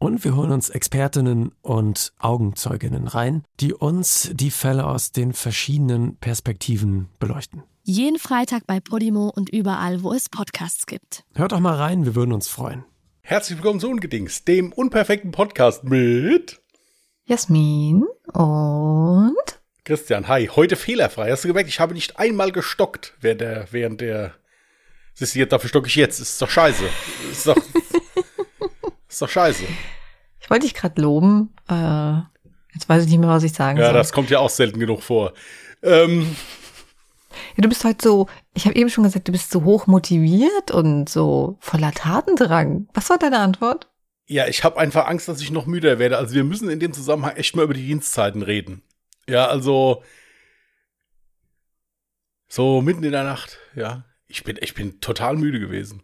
Und wir holen uns Expertinnen und Augenzeuginnen rein, die uns die Fälle aus den verschiedenen Perspektiven beleuchten. Jeden Freitag bei Podimo und überall, wo es Podcasts gibt. Hört doch mal rein, wir würden uns freuen. Herzlich willkommen zu Ungedings, dem unperfekten Podcast mit Jasmin und Christian. Hi, heute fehlerfrei. Hast du gemerkt, ich habe nicht einmal gestockt während der, während der. Siehst du, dafür stocke ich jetzt. Ist doch scheiße. Ist doch, ist doch scheiße. Ich wollte dich gerade loben. Äh, jetzt weiß ich nicht mehr, was ich sagen Ja, soll. das kommt ja auch selten genug vor. Ähm, Ja, du bist heute so, ich habe eben schon gesagt, du bist so hoch motiviert und so voller Tatendrang. Was war deine Antwort? ja, ich habe einfach Angst, dass ich noch müder werde. Also wir müssen in dem Zusammenhang echt mal über die Dienstzeiten reden. Ja, also so mitten in der Nacht, ja. Ich bin, ich bin total müde gewesen.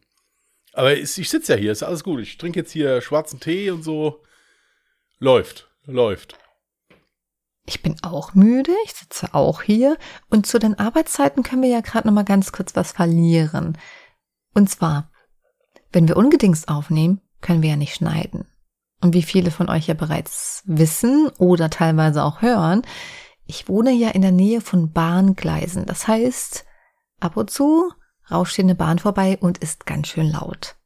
Aber ich, sitze ja hier, ist alles gut. Ich trinke jetzt hier schwarzen Tee und so. Läuft, läuft. Ich bin auch müde, ich sitze auch hier und zu den Arbeitszeiten können wir ja gerade noch mal ganz kurz was verlieren. Und zwar, wenn wir ungedingst aufnehmen, können wir ja nicht schneiden. Und wie viele von euch ja bereits wissen oder teilweise auch hören, ich wohne ja in der Nähe von Bahngleisen. Das heißt, ab und zu rauscht hier eine Bahn vorbei und ist ganz schön laut.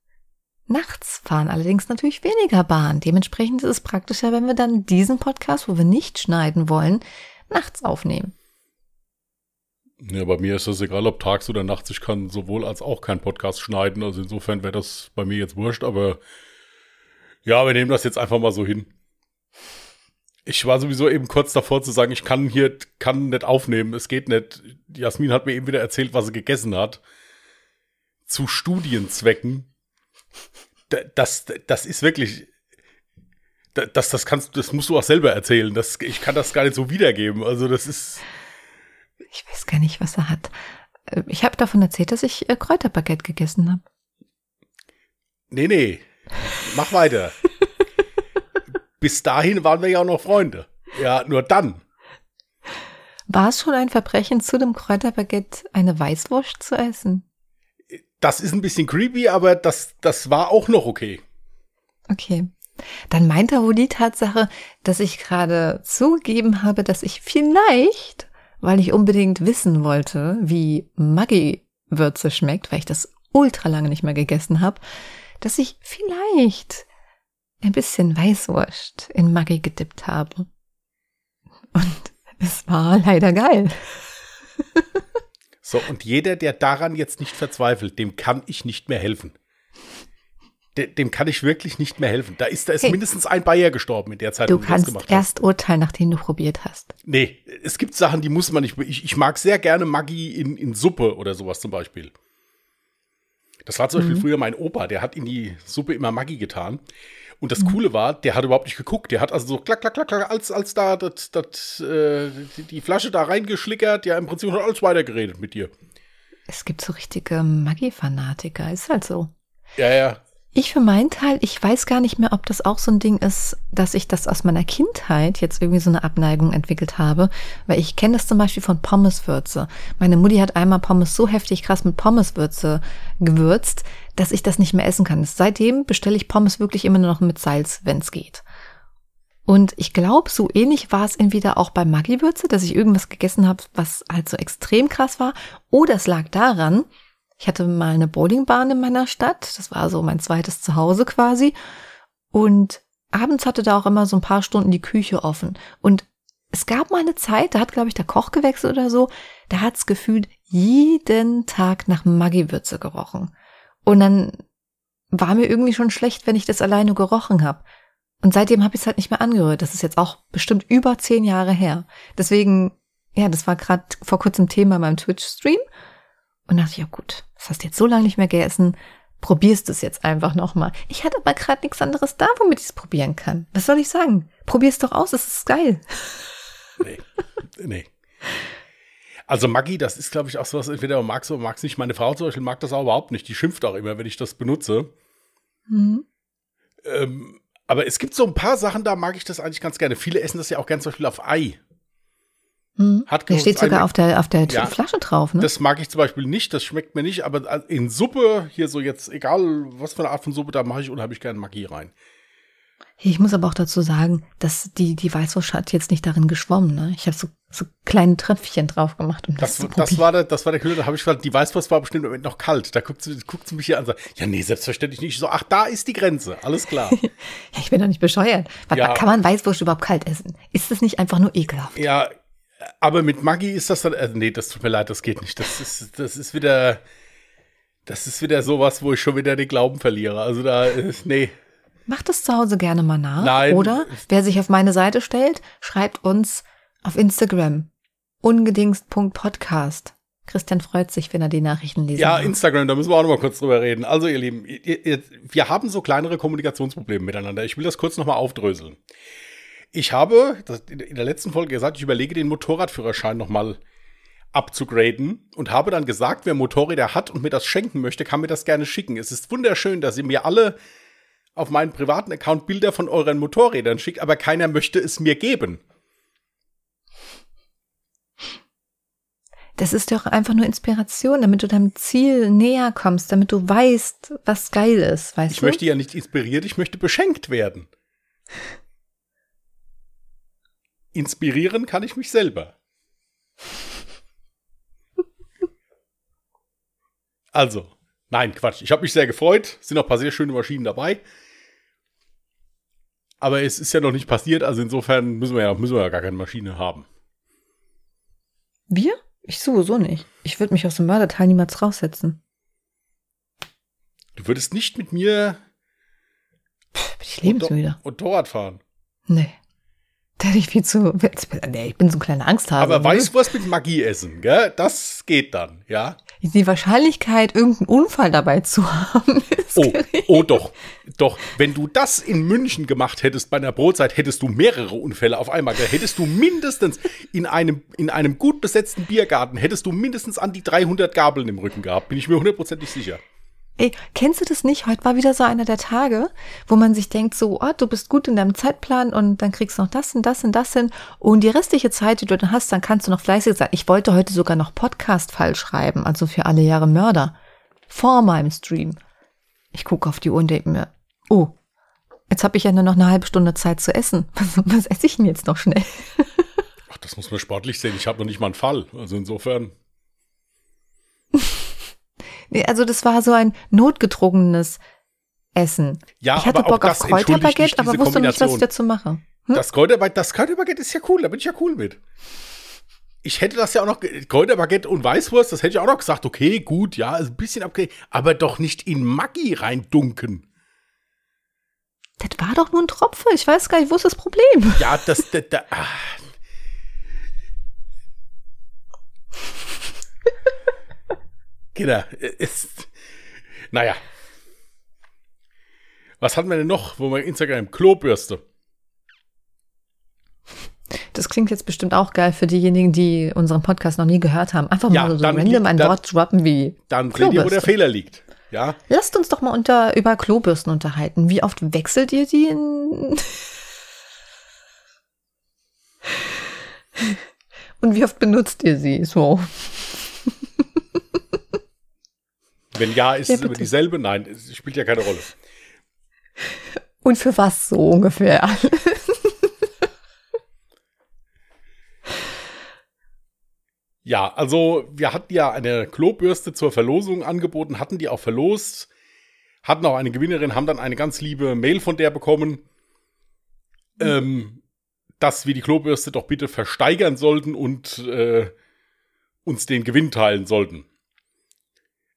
Nachts fahren allerdings natürlich weniger Bahn. Dementsprechend ist es praktischer, wenn wir dann diesen Podcast, wo wir nicht schneiden wollen, nachts aufnehmen. Ja, bei mir ist das egal, ob tags oder nachts. Ich kann sowohl als auch keinen Podcast schneiden. Also insofern wäre das bei mir jetzt wurscht. Aber ja, wir nehmen das jetzt einfach mal so hin. Ich war sowieso eben kurz davor zu sagen, ich kann hier, kann nicht aufnehmen. Es geht nicht. Jasmin hat mir eben wieder erzählt, was sie gegessen hat. Zu Studienzwecken. Da- Das, das ist wirklich, da- das, das kannst, das musst du auch selber erzählen. Das, ich kann das gar nicht so wiedergeben. Also das ist, Ich weiß gar nicht, was er hat. Äh, Ich habe davon erzählt, dass ich äh, Kräuterbaguette gegessen habe. Nee, nee. Mach weiter. Bis dahin waren wir ja auch noch Freunde. Ja, nur dann. War es schon ein Verbrechen, zu dem Kräuterbaguette eine Weißwurst zu essen? Das ist ein bisschen creepy, aber das, das war auch noch okay. Okay. Dann meint er wohl die Tatsache, dass ich gerade zugegeben habe, dass ich vielleicht, weil ich unbedingt wissen wollte, wie Maggi-Würze schmeckt, weil ich das ultra lange nicht mehr gegessen habe, dass ich vielleicht ein bisschen Weißwurst in Maggi gedippt habe. Und es war leider geil. So, und jeder, der daran jetzt nicht verzweifelt, dem kann ich nicht mehr helfen. De, dem kann ich wirklich nicht mehr helfen. Da ist, da ist Hey. mindestens ein Bayer gestorben in der Zeit, Du wo du das kannst erst urteilen, nachdem du probiert hast. Nee, es gibt Sachen, die muss man nicht. Ich, ich mag sehr gerne Maggi in, in Suppe oder sowas zum Beispiel. Das war zum Beispiel früher mein Opa, der hat in die Suppe immer Maggi getan. Und das Coole war, der hat überhaupt nicht geguckt. Der hat also so klack, klack, klack, klack, als, als da das, das, äh, die, Flasche da reingeschlickert, ja, im Prinzip hat alles weitergeredet mit dir. Es gibt so richtige Maggi-Fanatiker, ist halt so. Ja, ja. Ich für meinen Teil, ich weiß gar nicht mehr, ob das auch so ein Ding ist, dass ich das aus meiner Kindheit jetzt irgendwie so eine Abneigung entwickelt habe, weil ich kenne das zum Beispiel von Pommeswürze. Meine Mutti hat einmal Pommes so heftig krass mit Pommeswürze gewürzt, dass ich das nicht mehr essen kann. Seitdem bestelle ich Pommes wirklich immer nur noch mit Salz, wenn es geht. Und ich glaube, so ähnlich war es entweder auch bei Maggi-Würze, dass ich irgendwas gegessen habe, was halt so extrem krass war, oder es lag daran, ich hatte mal eine Bowlingbahn in meiner Stadt. Das war so mein zweites Zuhause quasi. Und abends hatte da auch immer so ein paar Stunden die Küche offen. Und es gab mal eine Zeit, da hat, glaube ich, der Koch gewechselt oder so. Da hat's gefühlt jeden Tag nach Maggi-Würze gerochen. Und dann war mir irgendwie schon schlecht, wenn ich das alleine gerochen habe. Und seitdem habe ich es halt nicht mehr angerührt. Das ist jetzt auch bestimmt über zehn Jahre her. Deswegen, ja, das war gerade vor kurzem Thema in meinem Twitch-Stream. Und dachte ich, ja gut, das hast du jetzt so lange nicht mehr gegessen, probierst es jetzt einfach nochmal. Ich hatte aber gerade nichts anderes da, womit ich es probieren kann. Was soll ich sagen? Probier's doch aus, es ist geil. Nee. nee. Also Maggi, das ist, glaube ich, auch so was, entweder man mag es oder mag es nicht. Meine Frau zum Beispiel mag das auch überhaupt nicht. Die schimpft auch immer, wenn ich das benutze. Mhm. Ähm, aber es gibt so ein paar Sachen, da mag ich das eigentlich ganz gerne. Viele essen das ja auch gerne zum Beispiel auf Ei. Mhm. Hat Der steht sogar auf der, auf der Ja. Flasche drauf, ne? Das mag ich zum Beispiel nicht, das schmeckt mir nicht, aber in Suppe, hier so jetzt, egal was für eine Art von Suppe, da mache ich unheimlich gerne Maggi rein. Ich muss aber auch dazu sagen, dass die, die Weißwurst hat jetzt nicht darin geschwommen, ne? Ich habe so, so kleine Tröpfchen drauf gemacht, um das, Das, zu das, probieren. war der, das war der Kühler, da habe ich gesagt, die Weißwurst war bestimmt im Moment noch kalt. Da guckt sie, guckt sie mich hier an und sagt, ja, nee, selbstverständlich nicht. Ich so, ach, da ist die Grenze, alles klar. Ja, ich bin doch nicht bescheuert. Was, Ja. Kann man Weißwurst überhaupt kalt essen? Ist das nicht einfach nur ekelhaft? ja, aber mit Maggi ist das dann, äh, nee, das tut mir leid, das geht nicht. Das ist, das ist wieder, das ist wieder sowas, wo ich schon wieder den Glauben verliere. Also da, äh, nee. Macht das zu Hause gerne mal nach. Nein. Oder wer sich auf meine Seite stellt, schreibt uns auf Instagram ungedingst.podcast. Christian freut sich, wenn er die Nachrichten liest. Ja, Instagram, da müssen wir auch noch mal kurz drüber reden. Also, ihr Lieben, ihr, ihr, wir haben so kleinere Kommunikationsprobleme miteinander. Ich will das kurz noch mal aufdröseln. Ich habe in der letzten Folge gesagt, ich überlege, den Motorradführerschein noch mal abzugraden und habe dann gesagt, wer Motorräder hat und mir das schenken möchte, kann mir das gerne schicken. Es ist wunderschön, dass ihr mir alle auf meinen privaten Account Bilder von euren Motorrädern schickt, aber keiner möchte es mir geben. Das ist doch einfach nur Inspiration, damit du deinem Ziel näher kommst, damit du weißt, was geil ist, weißt Ich du? möchte ja nicht inspiriert, ich möchte beschenkt werden. Inspirieren kann ich mich selber. Also, nein, Quatsch. Ich habe mich sehr gefreut. Sind noch ein paar sehr schöne Maschinen dabei. Aber es ist ja noch nicht passiert, also insofern müssen wir ja, müssen wir ja gar keine Maschine haben. Wir? Ich sowieso nicht. Ich würde mich aus dem Mörderteil niemals raussetzen. Du würdest nicht mit mir Bin ich lebensmüde. Motorrad fahren. Nee. Da hätte ich viel zu. Nee, ich bin so ein kleiner Angsthase. Aber ne? weißt du was mit Magie essen, gell? Das geht dann, ja? Die Wahrscheinlichkeit, irgendeinen Unfall dabei zu haben, ist Oh, gering. oh doch, doch. Wenn du das in München gemacht hättest bei einer Brotzeit, hättest du mehrere Unfälle auf einmal. gell? Hättest du mindestens in einem, in einem gut besetzten Biergarten, hättest du mindestens an die 300 Gabeln im Rücken gehabt. Bin ich mir hundertprozentig sicher. Ey, kennst du das nicht? Heute war wieder so einer der Tage, wo man sich denkt, so, oh, du bist gut in deinem Zeitplan und dann kriegst du noch das und das und das hin. Und die restliche Zeit, die du dann hast, dann kannst du noch fleißig sein. Ich wollte heute sogar noch Podcast-Fall schreiben, also für alle Jahre Mörder. Vor meinem Stream. Ich gucke auf die Uhr und denke mir, oh, jetzt habe ich ja nur noch eine halbe Stunde Zeit zu essen. Was, was esse ich denn jetzt noch schnell? Ach, das muss man sportlich sehen. Ich habe noch nicht mal einen Fall. Also insofern. Nee, also das war so ein notgedrungenes Essen. Ja, ich hatte aber auch Bock auf das Kräuterbaguette, aber wusste nicht, was ich dazu mache. Hm? Das Kräuterbaguette, das Kräuterbaguette ist ja cool. Da bin ich ja cool mit. Ich hätte das ja auch noch, Kräuterbaguette und Weißwurst, das hätte ich auch noch gesagt, okay, gut, ja, ist ein bisschen abge, aber doch nicht in Maggi reindunken. Das war doch nur ein Tropfen. Ich weiß gar nicht, wo ist das Problem? Ja, das, da, da, ah. Kinder, ist, naja. Was hatten wir denn noch, wo wir Instagram, Klobürste. Das klingt jetzt bestimmt auch geil für diejenigen, die unseren Podcast noch nie gehört haben. Einfach Ja, mal so random liegt ein Wort droppen wie Dann seht ihr, wo der. Fehler liegt. Ja, Lasst uns doch mal unter, über Klobürsten unterhalten. Wie oft wechselt ihr die in... Und wie oft benutzt ihr sie? So. wenn ja, ist Ja, es immer dieselbe? Nein, es spielt ja keine Rolle. Und für was so ungefähr? Ja, also wir hatten ja eine Klobürste zur Verlosung angeboten, hatten die auch verlost, hatten auch eine Gewinnerin, haben dann eine ganz liebe Mail von der bekommen, ähm, dass wir die Klobürste doch bitte versteigern sollten und äh, uns den Gewinn teilen sollten.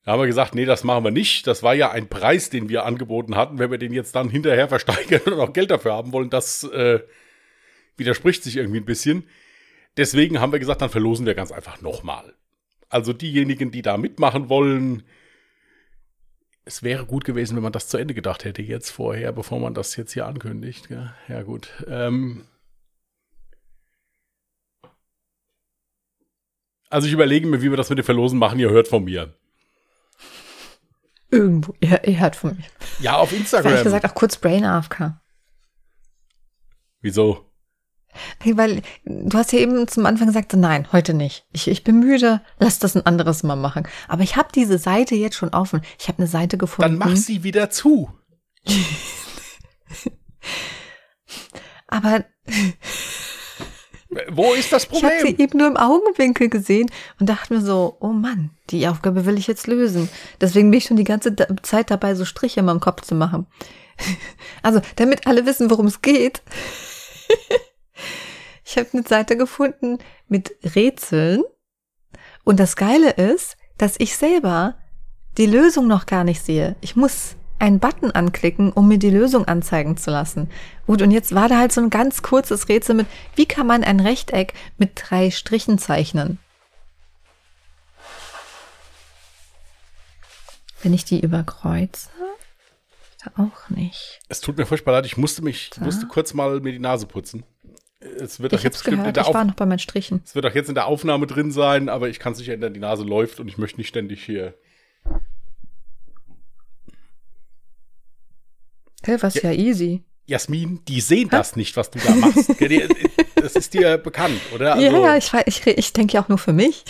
Da haben wir gesagt, nee, das machen wir nicht. Das war ja ein Preis, den wir angeboten hatten. Wenn wir den jetzt dann hinterher versteigern und auch Geld dafür haben wollen, das äh, widerspricht sich irgendwie ein bisschen. Deswegen haben wir gesagt, dann verlosen wir ganz einfach nochmal. Also diejenigen, die da mitmachen wollen, es wäre gut gewesen, wenn man das zu Ende gedacht hätte jetzt vorher, bevor man das jetzt hier ankündigt. Gell? Ja gut. Ähm Also ich überlege mir, wie wir das mit dem Verlosen machen. Ihr hört von mir. Irgendwo. Ihr, ihr hört von mir. Ja, auf Instagram. Ehrlich gesagt auch kurz Brain AFK. Wieso? Hey, weil du hast ja eben zum Anfang gesagt, nein, heute nicht. Ich, ich bin müde, lass das ein anderes Mal machen. Aber ich habe diese Seite jetzt schon offen. Ich habe eine Seite gefunden. Dann mach sie wieder zu. Aber Wo ist das ich habe sie Problem? eben nur im Augenwinkel gesehen und dachte mir so, oh Mann, die Aufgabe will ich jetzt lösen. Deswegen bin ich schon die ganze Zeit dabei, so Striche in meinem Kopf zu machen. Also, damit alle wissen, worum es geht. Ich habe eine Seite gefunden mit Rätseln. Und das Geile ist, dass ich selber die Lösung noch gar nicht sehe. Ich muss einen Button anklicken, um mir die Lösung anzeigen zu lassen. Gut, und jetzt war da halt so ein ganz kurzes Rätsel mit, wie kann man ein Rechteck mit drei Strichen zeichnen? Wenn ich die überkreuze? Auch nicht. Es tut mir furchtbar leid, ich musste mich, musste kurz mal mir die Nase putzen. Es wird Ich jetzt gehört, der ich war Auf noch bei meinen Strichen. es wird doch jetzt in der Aufnahme drin sein, aber ich kann es nicht ändern, die Nase läuft und ich möchte nicht ständig hier. Hey, was ja, easy. Jasmin, die sehen das nicht, was du da machst. Das ist dir bekannt, oder? Also, ja, ja, ich, ich, ich denke ja auch nur für mich.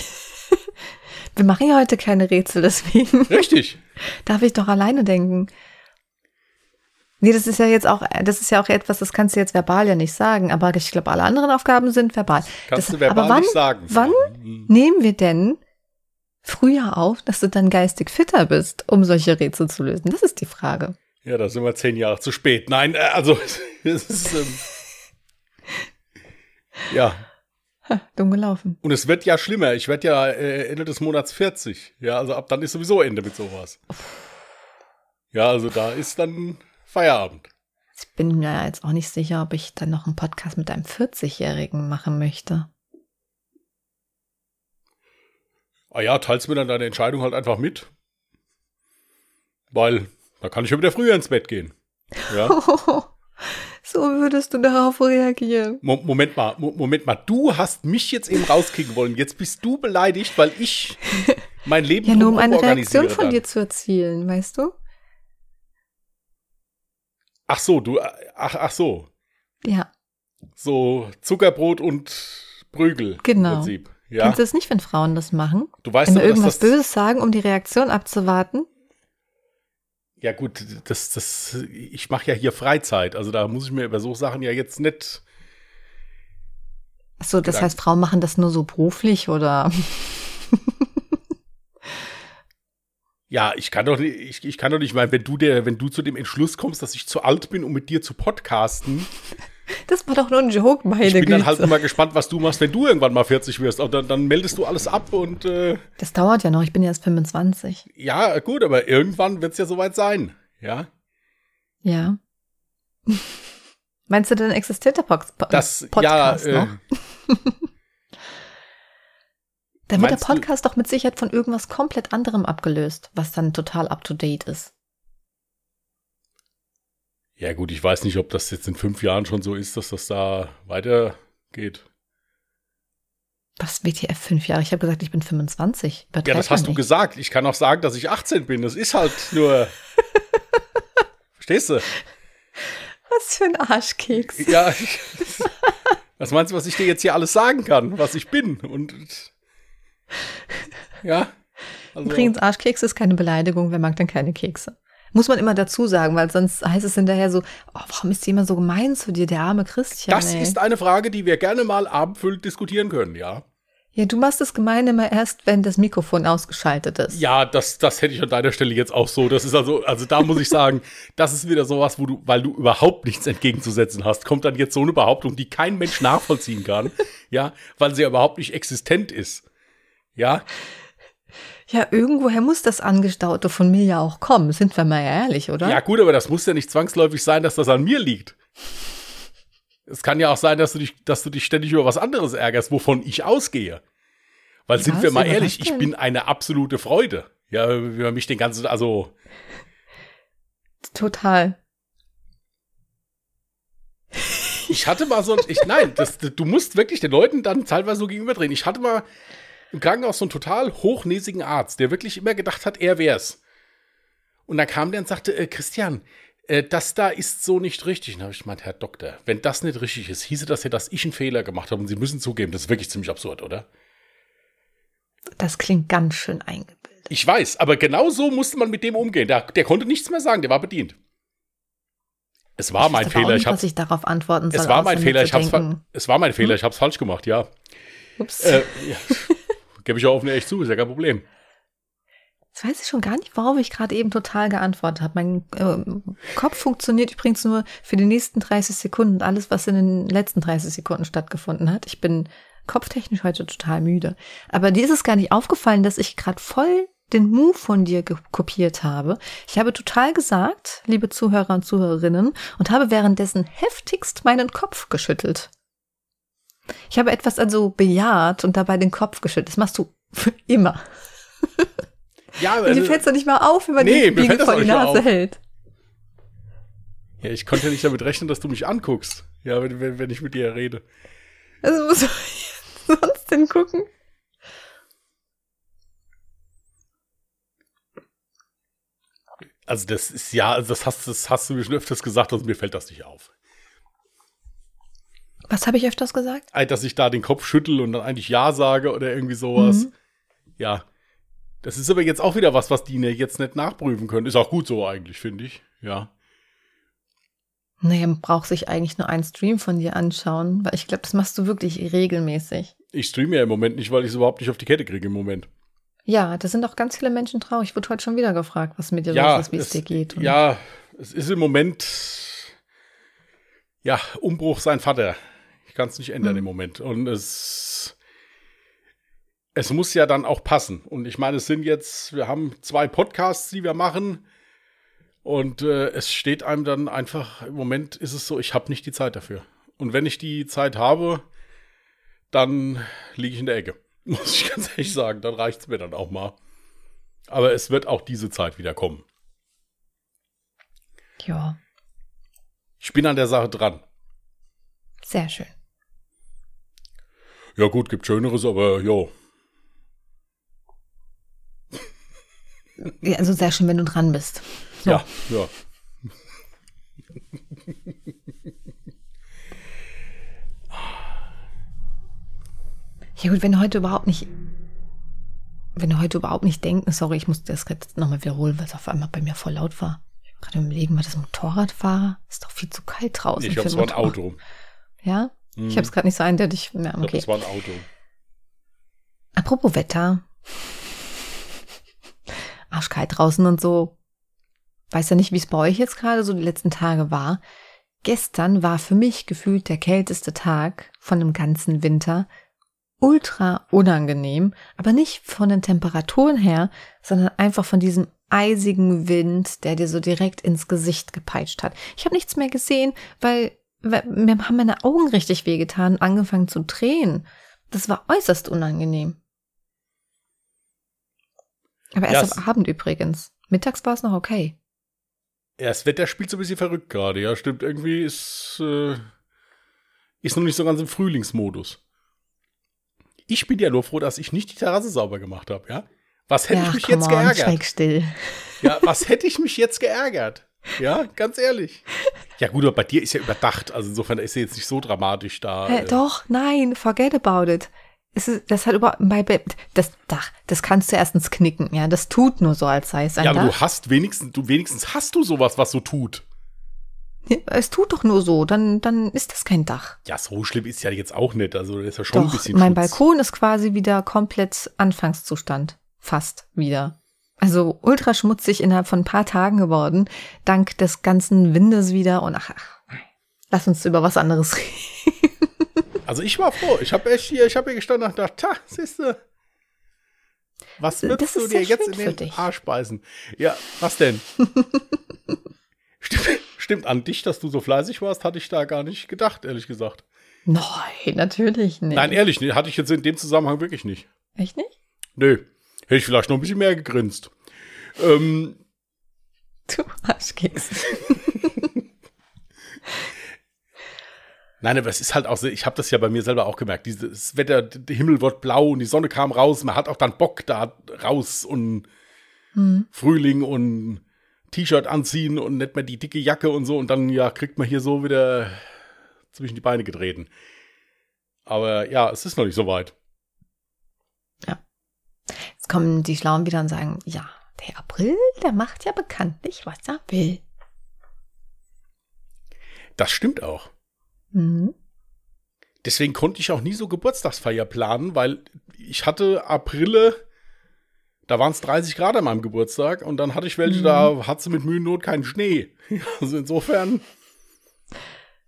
Wir machen ja heute keine Rätsel, deswegen Richtig. darf ich doch alleine denken. Nee, das ist ja jetzt auch, das ist ja auch etwas, das kannst du jetzt verbal ja nicht sagen, aber ich glaube, alle anderen Aufgaben sind verbal. Kannst das, du verbal aber wann, nicht sagen. Wann Hm. nehmen wir denn früher auf, dass du dann geistig fitter bist, um solche Rätsel zu lösen? Das ist die Frage. Ja, da sind wir zehn Jahre zu spät. Nein, äh, also, es ist, ähm, ja, Ha, dumm gelaufen. und es wird ja schlimmer. Ich werde ja äh, Ende des Monats 40. Ja, also ab dann ist sowieso Ende mit sowas. Ja, also da ist dann Feierabend. Ich bin mir jetzt auch nicht sicher, ob ich dann noch einen Podcast mit einem 40-Jährigen machen möchte. Ah ja, teilst mir dann deine Entscheidung halt einfach mit. Weil, da kann ich ja wieder früher ins Bett gehen. Ja. so würdest du darauf reagieren. Mo Moment mal, Mo Moment mal, du hast mich jetzt eben rauskicken wollen. Jetzt bist du beleidigt, weil ich mein Leben Ja, nur um eine Reaktion von dann. dir zu erzielen, weißt du? Ach so, du, ach, ach so. Ja. So Zuckerbrot und Prügel Genau. im Prinzip. Ja, Kennst du es nicht, wenn Frauen das machen? du weißt Wenn aber, irgendwas das, Böses sagen, um die Reaktion abzuwarten? Ja gut, das, das, ich mache ja hier Freizeit, also da muss ich mir über so Sachen ja jetzt nicht. Achso, das Danke. heißt, Frauen machen das nur so beruflich oder? Ja, ich kann doch nicht, ich, ich kann doch nicht meinen, wenn du der, wenn du zu dem Entschluss kommst, dass ich zu alt bin, um mit dir zu podcasten, Das war doch nur ein Joke, meine ich bin dann halt Güte. immer gespannt, was du machst, wenn du irgendwann mal 40 wirst. Und dann, dann meldest du alles ab und äh, Das dauert ja noch, ich bin ja erst 25. ja, gut, aber irgendwann wird es ja soweit sein. Ja, Ja. Meinst du, denn existiert der Pox Po- das, Podcast ja, äh, noch? Dann wird der meinst du- Podcast doch mit Sicherheit von irgendwas komplett anderem abgelöst, was dann total up to date ist. Ja gut, ich weiß nicht, ob das jetzt in fünf Jahren schon so ist, dass das da weitergeht. Was WTF fünf Jahre? Ich habe gesagt, ich bin 25. Ja, Übertreib das mal hast du nicht. gesagt. Ich kann auch sagen, dass ich 18 bin. Das ist halt nur. Verstehst du? Was für ein Arschkeks. Ja. Ich, was meinst du, was ich dir jetzt hier alles sagen kann, was ich bin? Und ja. Also, Übrigens, Arschkeks ist keine Beleidigung, wer mag denn keine Kekse? Muss man immer dazu sagen, weil sonst heißt es hinterher so, oh, warum ist die immer so gemein zu dir, der arme Christian? das ey. ist eine Frage, die wir gerne mal abendfüllend diskutieren können, ja. ja, du machst das gemein immer erst, wenn das Mikrofon ausgeschaltet ist. Ja, das, das hätte ich an deiner Stelle jetzt auch so. Das ist also, also da muss ich sagen, das ist wieder sowas, wo du, weil du überhaupt nichts entgegenzusetzen hast, kommt dann jetzt so eine Behauptung, die kein Mensch nachvollziehen kann, ja, weil sie ja überhaupt nicht existent ist. Ja, Ja, irgendwoher muss das Angestaute von mir ja auch kommen, sind wir mal ehrlich, oder? ja gut, aber das muss ja nicht zwangsläufig sein, dass das an mir liegt. Es kann ja auch sein, dass du dich, dass du dich ständig über was anderes ärgerst, wovon ich ausgehe. Weil sind Was? wir mal ehrlich, ich bin eine absolute Freude. Ja, wenn man mich den ganzen, also Total. Ich hatte mal so, ich, nein, das, du musst wirklich den Leuten dann teilweise so gegenüberdrehen. Ich hatte mal im Krankenhaus so einen total hochnäsigen Arzt, der wirklich immer gedacht hat, er wär's. Und dann kam der und sagte, äh, Christian, äh, das da ist so nicht richtig. dann habe ich gemeint, Herr Doktor, wenn das nicht richtig ist, hieße das ja, dass ich einen Fehler gemacht habe. Und Sie müssen zugeben, das ist wirklich ziemlich absurd, oder? Das klingt ganz schön eingebildet. Ich weiß, aber genau so musste man mit dem umgehen. Der, der konnte nichts mehr sagen, der war bedient. Es war ich mein Fehler. Auch nicht, Ich hab's, was ich darauf antworten soll. es war mein Fehler. Ich hab's, denken, fa- es war mein Fehler. Ich hab's falsch gemacht, ja. Ups. Äh, ja. Gebe ich auch offen echt zu, ist ja kein Problem. Jetzt weiß ich schon gar nicht, worauf ich gerade eben total geantwortet habe. Mein ähm, Kopf funktioniert übrigens nur für die nächsten 30 Sekunden und alles, was in den letzten 30 Sekunden stattgefunden hat. Ich bin kopftechnisch heute total müde. Aber dir ist es gar nicht aufgefallen, dass ich gerade voll den Move von dir kopiert habe. Ich habe total gesagt, liebe Zuhörer und Zuhörerinnen, und habe währenddessen heftigst meinen Kopf geschüttelt. Ich habe etwas also bejaht und dabei den Kopf geschüttelt. Das machst du für immer. Ja, Und dir also, fällt es doch nicht mal auf, wenn man Nee, die das vor die Nase auf. hält. ja, ich konnte ja nicht damit rechnen, dass du mich anguckst. Ja, wenn, wenn, wenn ich mit dir rede. Also muss man sonst denn gucken? Also das ist ja, also das hast, das hast du mir schon öfters gesagt, also mir fällt das nicht auf. Was habe ich öfters gesagt? Dass ich da den Kopf schüttel und dann eigentlich Ja sage oder irgendwie sowas. Mhm. Ja. Das ist aber jetzt auch wieder was, was die ne- jetzt nicht nachprüfen können. Ist auch gut so eigentlich, finde ich. Ja. Naja, man braucht sich eigentlich nur einen Stream von dir anschauen, weil ich glaube, das machst du wirklich regelmäßig. Ich streame ja im Moment nicht, weil ich es überhaupt nicht auf die Kette kriege im Moment. Ja, da sind auch ganz viele Menschen traurig. Ich wurde heute schon wieder gefragt, was mit dir ja, los ist, wie es dir geht. Ja, es ist im Moment, ja, Umbruch sein Vater. Ich kann es nicht ändern Mhm. im Moment. Und es, es muss ja dann auch passen. Und ich meine, es sind jetzt, wir haben zwei Podcasts, die wir machen. Und äh, es steht einem dann einfach, im Moment ist es so, ich habe nicht die Zeit dafür. Und wenn ich die Zeit habe, dann liege ich in der Ecke. Muss ich ganz ehrlich sagen, dann reicht es mir dann auch mal. Aber es wird auch diese Zeit wieder kommen. ja, Ich bin an der Sache dran. sehr schön. Ja gut, gibt Schöneres, aber jo. Ja, also sehr schön, wenn du dran bist. So. Ja, ja. Ja gut, wenn du heute überhaupt nicht, wenn du heute überhaupt nicht denken, sorry, ich muss das jetzt nochmal wiederholen, weil es auf einmal bei mir voll laut war. Ich war gerade im Überlegen, war das Motorradfahrer? Ist doch viel zu kalt draußen. Ich glaube, es war ein. Auto. Ja? Mhm. Ich habe es gerade nicht so eindeutig. Ja, Ich glaube, okay. es war ein Auto. Apropos Wetter. Arschkalt draußen und so. Weiß ja nicht, wie es bei euch jetzt gerade so die letzten Tage war. Gestern war für mich gefühlt der kälteste Tag von dem ganzen Winter. Ultra unangenehm, aber nicht von den Temperaturen her, sondern einfach von diesem eisigen Wind, der dir so direkt ins Gesicht gepeitscht hat. Ich habe nichts mehr gesehen, weil mir haben meine Augen richtig wehgetan und angefangen zu drehen. Das war äußerst unangenehm. Aber Ja, erst es- am Abend übrigens. Mittags war es noch okay. Ja, das Wetter spielt so ein bisschen verrückt gerade. Ja, stimmt. Irgendwie ist, äh, ist noch nicht so ganz im Frühlingsmodus. Ich bin ja nur froh, dass ich nicht die Terrasse sauber gemacht habe, ja? Was hätte ich mich jetzt on, geärgert? still. Ja, was hätte ich mich jetzt geärgert? Ja, ganz ehrlich. Ja, gut, aber bei dir ist ja überdacht. Also insofern ist ja jetzt nicht so dramatisch da. Äh, doch, nein, forget about it. Es ist, das hat über, bei, das Dach, das kannst du erstens knicken, ja, das tut nur so, als sei es ein Ja, aber Dach. du hast wenigstens, du wenigstens hast du sowas, was so tut. Es tut doch nur so, dann, dann ist das kein Dach. Ja, so schlimm ist ja jetzt auch nicht. Also das ist ja schon ein Doch, bisschen mein Schutz. Balkon ist quasi wieder komplett Anfangszustand. Fast wieder. Also ultra schmutzig innerhalb von ein paar Tagen geworden, dank des ganzen Windes wieder und ach, ach lass uns über was anderes reden. Also ich war froh. Ich habe echt hier, ich habe hier gestanden und gedacht, ta, siehst du, was Das würdest du dir jetzt in für den dich. Arsch beißen? Ja, was denn? stimmt, stimmt, an dich, dass du so fleißig warst, hatte ich da gar nicht gedacht, ehrlich gesagt. Nein, natürlich nicht. Nein, ehrlich, nee, hatte ich jetzt in dem Zusammenhang wirklich nicht. Echt nicht? Nö, hätte ich vielleicht noch ein bisschen mehr gegrinst. Ähm, Du Arschkeks. Nein, aber es ist halt auch so, ich habe das ja bei mir selber auch gemerkt. Dieses Wetter, der Himmel wird blau und die Sonne kam raus. Man hat auch dann Bock da raus und hm. Frühling und T-Shirt anziehen und nicht mehr die dicke Jacke und so. Und dann, ja, kriegt man hier so wieder zwischen die Beine getreten. Aber ja, es ist noch nicht so weit. Kommen die Schlauen wieder und sagen, ja, der April, der macht ja bekanntlich, was er will. Das stimmt auch. Mhm. Deswegen konnte ich auch nie so Geburtstagsfeier planen, weil ich hatte April, da waren es 30 Grad an meinem Geburtstag und dann hatte ich welche, mhm. da hat sie mit Mühe Not keinen Schnee. Also insofern.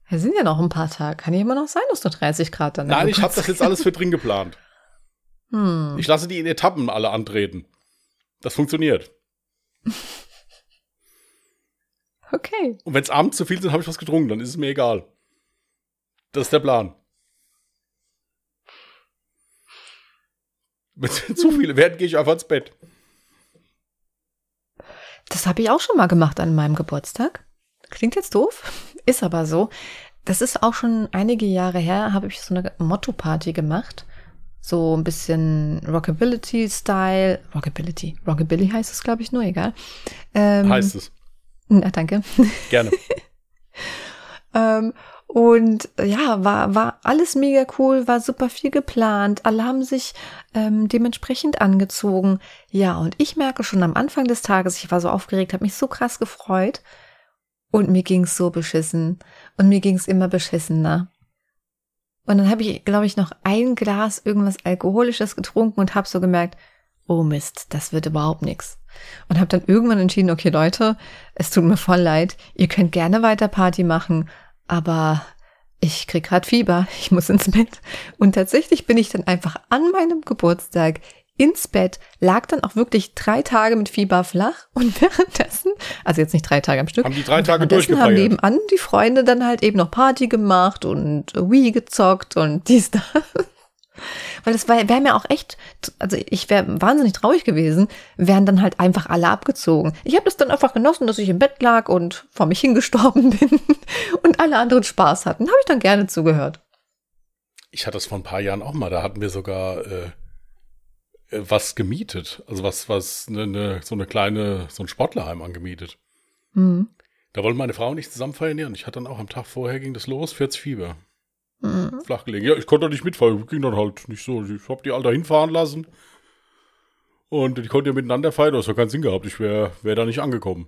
Es sind ja noch ein paar Tage. Kann ja immer noch sein, dass du 30 Grad dann Nein, ich habe das jetzt alles für drin geplant. Hm. Ich lasse die in Etappen alle antreten. Das funktioniert. Okay. Und wenn es abends zu viel sind, habe ich was getrunken, dann ist es mir egal. Das ist der Plan. Wenn es zu viele werden, gehe ich einfach ins Bett. Das habe ich auch schon mal gemacht an meinem Geburtstag. Klingt jetzt doof, ist aber so. Das ist auch schon einige Jahre her, habe ich so eine Motto-Party gemacht. So ein bisschen Rockability-Style. Rockability. Rockabilly heißt es, glaube ich, nur egal. Ähm, heißt es. Na, danke. Gerne. ähm, und ja, war, war alles mega cool, war super viel geplant. Alle haben sich ähm, dementsprechend angezogen. Ja, und ich merke schon am Anfang des Tages, ich war so aufgeregt, habe mich so krass gefreut. Und mir ging's so beschissen. Und mir ging's immer beschissener. Und dann habe ich, glaube ich, noch ein Glas irgendwas Alkoholisches getrunken und habe so gemerkt, oh Mist, das wird überhaupt nichts. Und habe dann irgendwann entschieden, okay Leute, es tut mir voll leid, ihr könnt gerne weiter Party machen, aber ich krieg grad Fieber, ich muss ins Bett. Und tatsächlich bin ich dann einfach an meinem Geburtstag ins Bett, lag dann auch wirklich drei Tage mit Fieber flach und währenddessen, also jetzt nicht drei Tage am Stück, haben die drei Tage durchgefeiert. haben nebenan die Freunde dann halt eben noch Party gemacht und Wii gezockt und dies, das. Weil es wäre mir auch echt, also ich wäre wahnsinnig traurig gewesen, wären dann halt einfach alle abgezogen. Ich habe das dann einfach genossen, dass ich im Bett lag und vor mich hingestorben bin und alle anderen Spaß hatten. Habe ich dann gerne zugehört. Ich hatte das vor ein paar Jahren auch mal. Da hatten wir sogar äh was gemietet. Also was, was, ne, ne, so eine kleine, so ein Sportlerheim angemietet. Mhm. Da wollten meine Frau und ich zusammen feiern. Und ich hatte dann auch am Tag vorher ging das los, 40 Fieber. Mhm. Flach gelegen. Ja, ich konnte nicht mitfahren. Ging dann halt nicht so. Ich habe die alle hinfahren lassen. Und die konnten ja miteinander feiern. Das hat keinen Sinn gehabt. Ich wäre wär da nicht angekommen.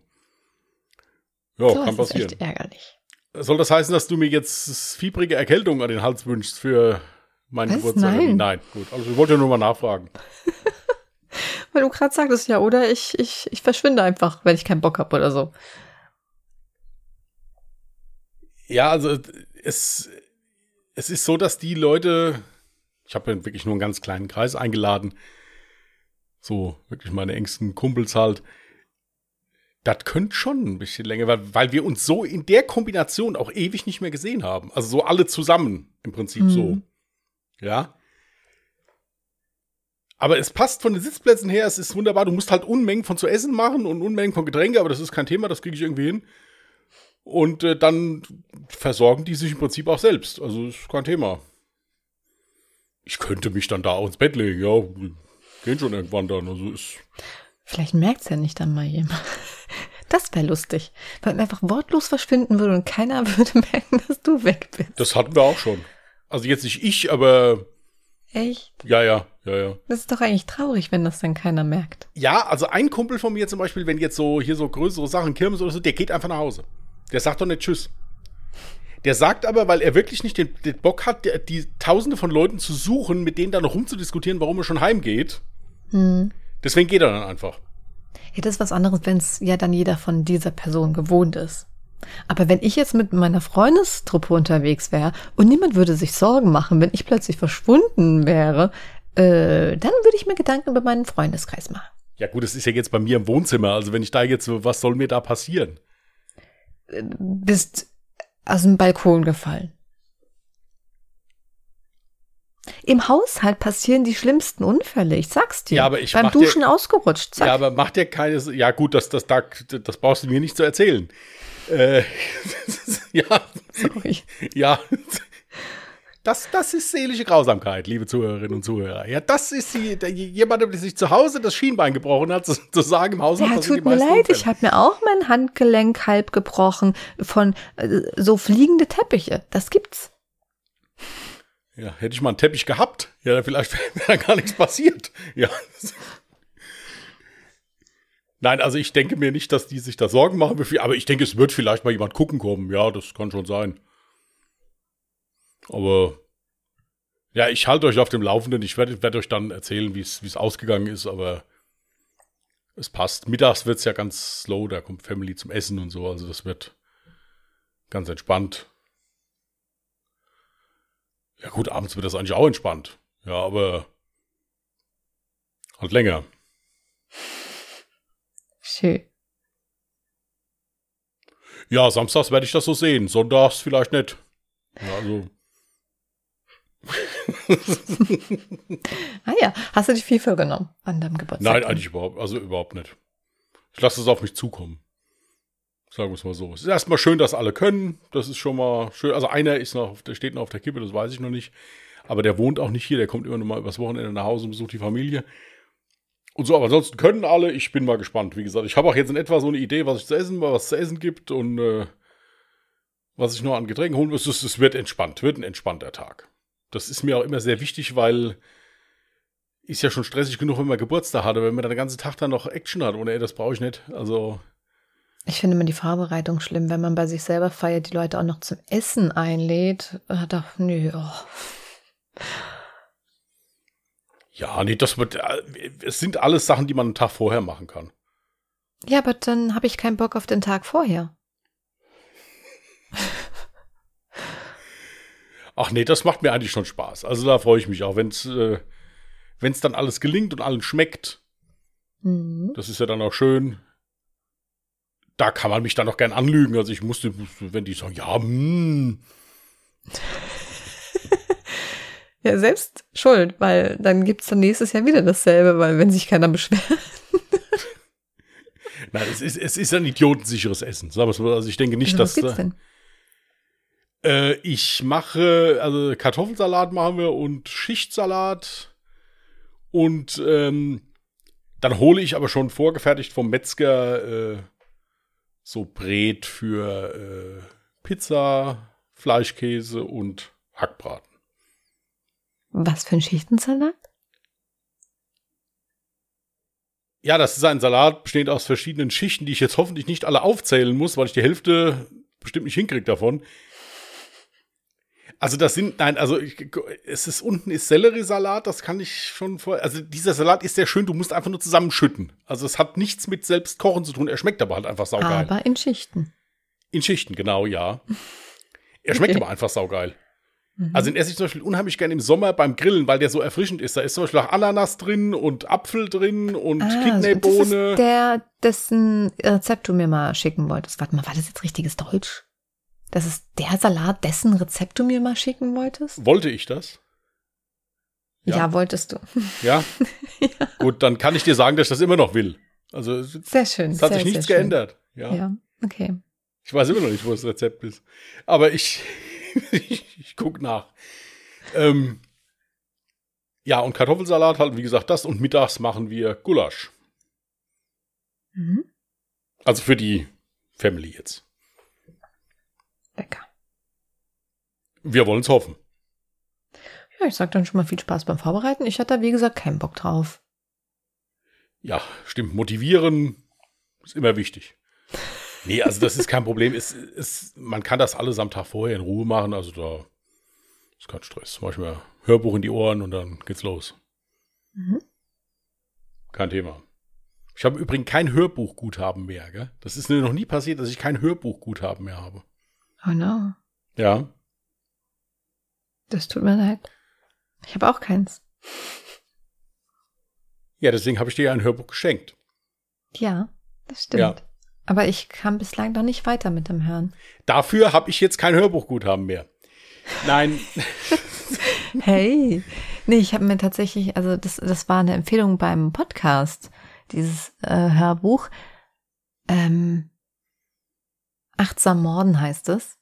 Ja, so, kann passieren. Das ist echt ärgerlich. Soll das heißen, dass du mir jetzt fiebrige Erkältung an den Hals wünschst für Was? Geburtstag? Nein. Nein, gut. Also ich wollte ja nur mal nachfragen. Weil du gerade sagtest, ja, oder ich, ich, ich verschwinde einfach, wenn ich keinen Bock habe oder so. Ja, also es, es ist so, dass die Leute, ich habe ja wirklich nur einen ganz kleinen Kreis eingeladen, so wirklich meine engsten Kumpels halt, das könnte schon ein bisschen länger, weil, weil wir uns so in der Kombination auch ewig nicht mehr gesehen haben. Also so alle zusammen im Prinzip mhm. so. Ja. Aber es passt von den Sitzplätzen her, es ist wunderbar. Du musst halt Unmengen von zu essen machen und Unmengen von Getränke, aber das ist kein Thema, das kriege ich irgendwie hin. Und äh, dann versorgen die sich im Prinzip auch selbst. Also ist kein Thema. Ich könnte mich dann da auch ins Bett legen, ja. Gehen schon irgendwann dann. Also ist. Vielleicht merkt es ja nicht dann mal jemand. Das wäre lustig. Weil man einfach wortlos verschwinden würde und keiner würde merken, dass du weg bist. Das hatten wir auch schon. Also jetzt nicht ich, aber. Echt? Ja, ja, ja, ja. Das ist doch eigentlich traurig, wenn das dann keiner merkt. Ja, also ein Kumpel von mir zum Beispiel, wenn jetzt so hier so größere Sachen Kirmes oder so, der geht einfach nach Hause. Der sagt doch nicht Tschüss. Der sagt aber, weil er wirklich nicht den, den Bock hat, die, die, Tausende von Leuten zu suchen, mit denen da noch rumzudiskutieren, warum er schon heimgeht. Hm. Deswegen geht er dann einfach. Ja, das ist was anderes, wenn es ja dann jeder von dieser Person gewohnt ist. Aber wenn ich jetzt mit meiner Freundestruppe unterwegs wäre und niemand würde sich Sorgen machen, wenn ich plötzlich verschwunden wäre, äh, dann würde ich mir Gedanken über meinen Freundeskreis machen. Ja gut, das ist ja jetzt bei mir im Wohnzimmer. Also wenn ich da jetzt, was soll mir da passieren? bist aus dem Balkon gefallen. Im Haushalt passieren die schlimmsten Unfälle, ich sag's dir. Ja, aber ich Beim Duschen dir, ausgerutscht. Zack. Ja, aber mach dir keine. Ja, gut, das, das, das, das brauchst du mir nicht zu erzählen. Äh, ja. Sorry. Ja, Das, das ist seelische Grausamkeit, liebe Zuhörerinnen und Zuhörer. Ja, das ist die, der, jemand, der sich zu Hause das Schienbein gebrochen hat, zu, zu sagen im Haus. Ja, tut mir leid, Unfälle. ich habe mir auch mein Handgelenk halb gebrochen von äh, so fliegende Teppiche. Das gibt's. Ja, hätte ich mal einen Teppich gehabt, ja, vielleicht wäre gar nichts passiert. Ja. Nein, also ich denke mir nicht, dass die sich da Sorgen machen, aber ich denke, es wird vielleicht mal jemand gucken kommen. Ja, das kann schon sein. Aber ja, ich halte euch auf dem Laufenden. Ich werde werd euch dann erzählen, wie es ausgegangen ist, aber es passt. Mittags wird es ja ganz slow, da kommt Family zum Essen und so. Also das wird ganz entspannt. Ja gut, abends wird das eigentlich auch entspannt. Ja, aber halt länger. Schön. Ja, samstags werde ich das so sehen. Sonntags vielleicht nicht. Ja, also. ah ja, hast du dich viel vorgenommen an deinem Geburtstag? Nein, eigentlich überhaupt, also überhaupt nicht. Ich lasse es auf mich zukommen. Sagen wir es mal so. Es ist erstmal schön, dass alle können. Das ist schon mal schön. Also einer ist noch, der steht noch auf der Kippe, das weiß ich noch nicht. Aber der wohnt auch nicht hier, der kommt immer noch mal übers Wochenende nach Hause und besucht die Familie. Und so, aber ansonsten können alle. Ich bin mal gespannt. Wie gesagt, ich habe auch jetzt in etwa so eine Idee, was ich zu essen, was es zu essen gibt und äh, was ich noch an Getränken holen muss. Es wird entspannt, wird ein entspannter Tag. Das ist mir auch immer sehr wichtig, weil ist ja schon stressig genug, wenn man Geburtstag hat, aber wenn man dann den ganzen Tag dann noch Action hat, ohne das brauche ich nicht. Also. Ich finde immer die Vorbereitung schlimm, wenn man bei sich selber feiert, die Leute auch noch zum Essen einlädt. Da, nö, oh. Ja, nee, das wird, äh, es sind alles Sachen, die man einen Tag vorher machen kann. Ja, aber dann habe ich keinen Bock auf den Tag vorher. Ach nee, das macht mir eigentlich schon Spaß. Also da freue ich mich auch, wenn es äh, wenn's dann alles gelingt und allen schmeckt. Mhm. Das ist ja dann auch schön. Da kann man mich dann auch gern anlügen. Also ich musste, wenn die sagen, ja, hm. Ja, selbst schuld, weil dann gibt es dann nächstes Jahr wieder dasselbe, weil wenn sich keiner beschwert. Nein, es ist, es ist ein idiotensicheres Essen. Also ich denke nicht, ja, was dass. Gibt's denn? Äh, ich mache, also Kartoffelsalat machen wir und Schichtsalat. Und ähm, dann hole ich aber schon vorgefertigt vom Metzger äh, so Brät für äh, Pizza, Fleischkäse und Hackbraten. Was für ein Schichtensalat? Ja, das ist ein Salat, besteht aus verschiedenen Schichten, die ich jetzt hoffentlich nicht alle aufzählen muss, weil ich die Hälfte bestimmt nicht hinkriege davon. Also das sind, nein, also ich, es ist unten ist Selleriesalat, das kann ich schon vor. Also dieser Salat ist sehr schön, du musst einfach nur zusammenschütten. Also es hat nichts mit selbst kochen zu tun, er schmeckt aber halt einfach saugeil. Aber in Schichten. In Schichten, genau, ja. Er schmeckt okay. aber einfach saugeil. Mhm. Also den esse ich zum Beispiel unheimlich gerne im Sommer beim Grillen, weil der so erfrischend ist. Da ist zum Beispiel auch Ananas drin und Apfel drin und ah, Kidneybohne. Das ist der, dessen Rezept du mir mal schicken wolltest. Warte mal, war das jetzt richtiges Deutsch? Das ist der Salat, dessen Rezept du mir mal schicken wolltest? Wollte ich das? Ja, ja wolltest du. Ja? ja? Gut, dann kann ich dir sagen, dass ich das immer noch will. Also, sehr schön. Es hat sehr, sich nichts geändert. Ja. ja, okay. Ich weiß immer noch nicht, wo das Rezept ist. Aber ich, ich, ich gucke nach. Ähm, ja, und Kartoffelsalat halt, wie gesagt, das. Und mittags machen wir Gulasch. Mhm. Also für die Family jetzt. Lecker. Wir wollen es hoffen. Ja, ich sag dann schon mal viel Spaß beim Vorbereiten. Ich hatte da, wie gesagt, keinen Bock drauf. Ja, stimmt. Motivieren ist immer wichtig. Nee, also das ist kein Problem. Es, es, man kann das alles am Tag vorher in Ruhe machen. Also da ist kein Stress. Manchmal Hörbuch in die Ohren und dann geht's los. Mhm. Kein Thema. Ich habe übrigens kein Hörbuchguthaben mehr. Gell? Das ist mir noch nie passiert, dass ich kein Hörbuchguthaben mehr habe. Oh no. Ja. Das tut mir leid. Ich habe auch keins. Ja, deswegen habe ich dir ein Hörbuch geschenkt. Ja, das stimmt. Ja. Aber ich kam bislang noch nicht weiter mit dem Hören. Dafür habe ich jetzt kein Hörbuchguthaben mehr. Nein. hey. Nee, ich habe mir tatsächlich, also das, das war eine Empfehlung beim Podcast, dieses äh, Hörbuch. Ähm, Achtsam Morden heißt es.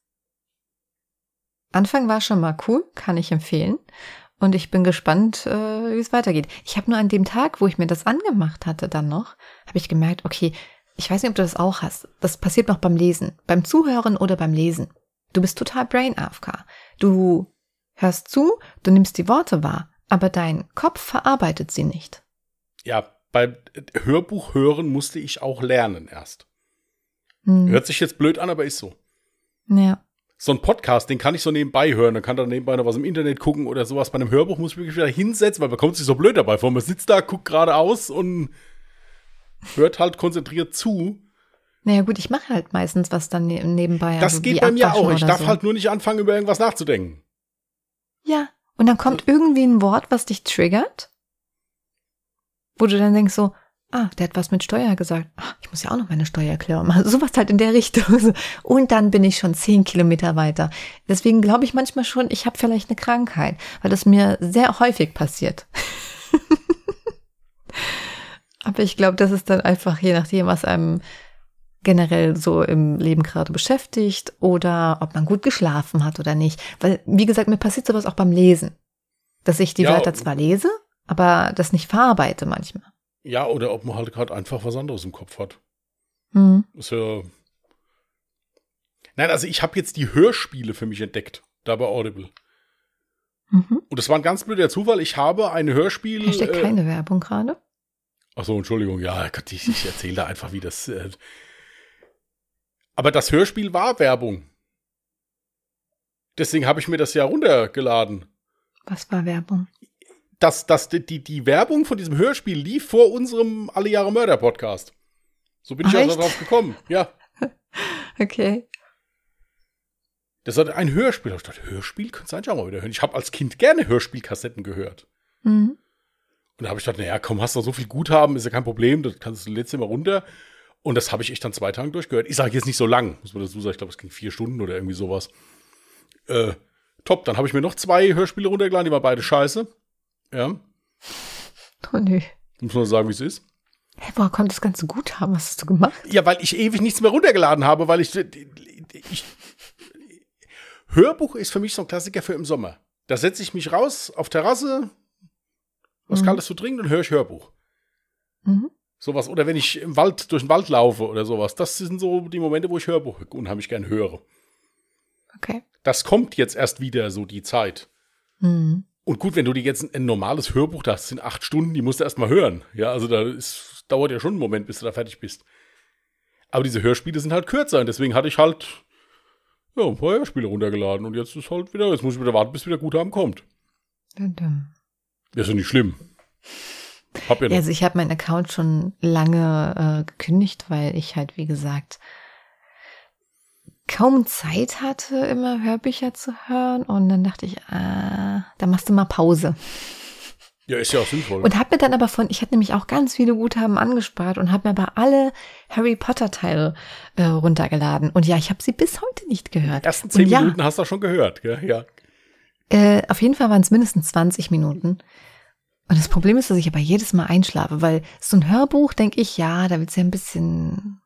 Anfang war schon mal cool, kann ich empfehlen. Und ich bin gespannt, äh, wie es weitergeht. Ich habe nur an dem Tag, wo ich mir das angemacht hatte, dann noch, habe ich gemerkt, okay, ich weiß nicht, ob du das auch hast. Das passiert noch beim Lesen, beim Zuhören oder beim Lesen. Du bist total Brain AFK. Du hörst zu, du nimmst die Worte wahr, aber dein Kopf verarbeitet sie nicht. Ja, beim Hörbuch hören musste ich auch lernen erst. Hm. Hört sich jetzt blöd an, aber ist so. Ja. So ein Podcast, den kann ich so nebenbei hören. Dann kann da nebenbei noch was im Internet gucken oder sowas. Bei einem Hörbuch muss ich wirklich wieder hinsetzen, weil man kommt sich so blöd dabei vor. Man sitzt da, guckt geradeaus und hört halt konzentriert zu. Naja gut, ich mache halt meistens was dann ne-, nebenbei. Das also geht bei mir auch. Ich darf so. halt nur nicht anfangen, über irgendwas nachzudenken. Ja, und dann kommt irgendwie ein Wort, was dich triggert, wo du dann denkst so, ah, der hat was mit Steuer gesagt. Ach, ich muss ja auch noch meine Steuererklärung machen. Sowas halt in der Richtung. Und dann bin ich schon zehn Kilometer weiter. Deswegen glaube ich manchmal schon, ich habe vielleicht eine Krankheit, weil das mir sehr häufig passiert. Aber ich glaube, das ist dann einfach je nachdem, was einem generell so im Leben gerade beschäftigt oder ob man gut geschlafen hat oder nicht. Weil, wie gesagt, mir passiert sowas auch beim Lesen. Dass ich die ja, Wörter zwar lese, aber das nicht verarbeite manchmal. Ja, oder ob man halt gerade einfach was anderes im Kopf hat. Mhm. Ist ja. Nein, also ich habe jetzt die Hörspiele für mich entdeckt, da bei Audible. Mhm. Und das war ein ganz blöder Zufall. Ich habe ein Hörspiel. Hashtag äh, keine Werbung gerade. Ach so, Entschuldigung. Ja, Gott, ich, ich erzähle da einfach, wie das. Äh, aber das Hörspiel war Werbung. Deswegen habe ich mir das ja runtergeladen. Was war Werbung? dass, dass die, die, Werbung von diesem Hörspiel lief vor unserem Alle Jahre Mörder Podcast. So bin ich auch darauf gekommen. Ja. okay. Das war ein Hörspiel. Ich dachte, Hörspiel könntest du eigentlich auch mal wieder hören. Ich habe als Kind gerne Hörspielkassetten gehört. Mhm. Und da habe ich gedacht, naja, komm, hast du so viel Guthaben, ist ja kein Problem, das kannst du letztes Mal runter. Und das habe ich echt dann zwei Tage durchgehört. Ich sage jetzt nicht so lang, muss man dazu sagen. Ich glaube, es ging vier Stunden oder irgendwie sowas. Äh, top, dann habe ich mir noch zwei Hörspiele runtergeladen, die waren beide scheiße. Ja. Oh nö. Muss man sagen, wie es ist. Hä, woher kommt das ganze Guthaben? Was hast du gemacht? Ja, weil ich ewig nichts mehr runtergeladen habe, weil ich, ich Hörbuch ist für mich so ein Klassiker für im Sommer. Da setze ich mich raus auf Terrasse, was mhm. Kaltes zu trinken und höre ich Hörbuch. Mhm. Sowas. Oder wenn ich im Wald, durch den Wald laufe oder sowas. Das sind so die Momente, wo ich Hörbuch unheimlich gern höre. Okay. Das kommt jetzt erst wieder so die Zeit. Mhm. Und gut, wenn du dir jetzt ein, ein normales Hörbuch, das sind acht Stunden, die musst du erstmal hören. Ja, also da ist, dauert ja schon einen Moment, bis du da fertig bist. Aber diese Hörspiele sind halt kürzer und deswegen hatte ich halt ja, ein paar Hörspiele runtergeladen und jetzt ist halt wieder, jetzt muss ich wieder warten, bis wieder Guthaben kommt. Dum, ist ja nicht schlimm. Hab ja noch. Also ich habe meinen Account schon lange äh, gekündigt, weil ich halt, wie gesagt, kaum Zeit hatte, immer Hörbücher zu hören. Und dann dachte ich, ah, da machst du mal Pause. Ja, ist ja auch sinnvoll. Und habe mir dann aber von, ich hatte nämlich auch ganz viele Guthaben angespart und habe mir aber alle Harry Potter Teile äh, runtergeladen. Und ja, ich habe sie bis heute nicht gehört. Die ersten zehn ja, Minuten hast du schon gehört, gell? Ja. Äh, auf jeden Fall waren es mindestens 20 Minuten. Und das Problem ist, dass ich aber jedes Mal einschlafe, weil so ein Hörbuch, denke ich, ja, da willst du ja ein bisschen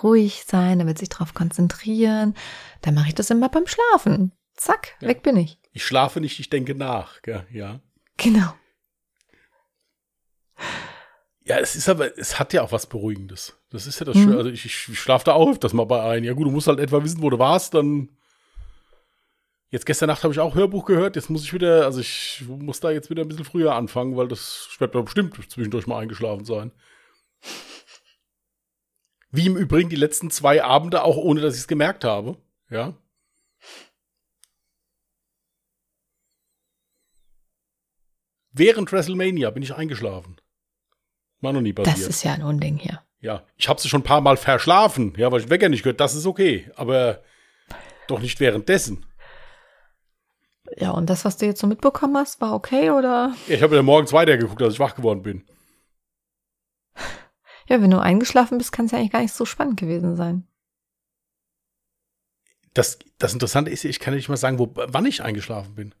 ruhig sein, er wird sich darauf konzentrieren. Dann mache ich das immer beim Schlafen. Zack, ja. weg bin ich. Ich schlafe nicht, ich denke nach, gell? ja. Genau. Ja, es ist aber, es hat ja auch was Beruhigendes. Das ist ja das mhm. Schöne. Also ich, ich schlafe da auch öfters mal bei ein. Ja gut, du musst halt etwa wissen, wo du warst, dann. Jetzt gestern Nacht habe ich auch Hörbuch gehört. Jetzt muss ich wieder, also ich muss da jetzt wieder ein bisschen früher anfangen, weil das, ich werde bestimmt zwischendurch mal eingeschlafen sein. Wie im Übrigen die letzten zwei Abende, auch ohne dass ich es gemerkt habe. Ja. Während WrestleMania bin ich eingeschlafen. War noch nie passiert. Das ist ja ein Unding hier. Ja, ich habe sie schon ein paar Mal verschlafen, ja, weil ich Wecker nicht gehört. Das ist okay, aber doch nicht währenddessen. Ja, und das, was du jetzt so mitbekommen hast, war okay, oder? Ja, ich habe ja morgens weitergeguckt, als ich wach geworden bin. Ja, wenn du eingeschlafen bist, kann es ja eigentlich gar nicht so spannend gewesen sein. Das, das Interessante ist, ich kann nicht mal sagen, wo, wann ich eingeschlafen bin.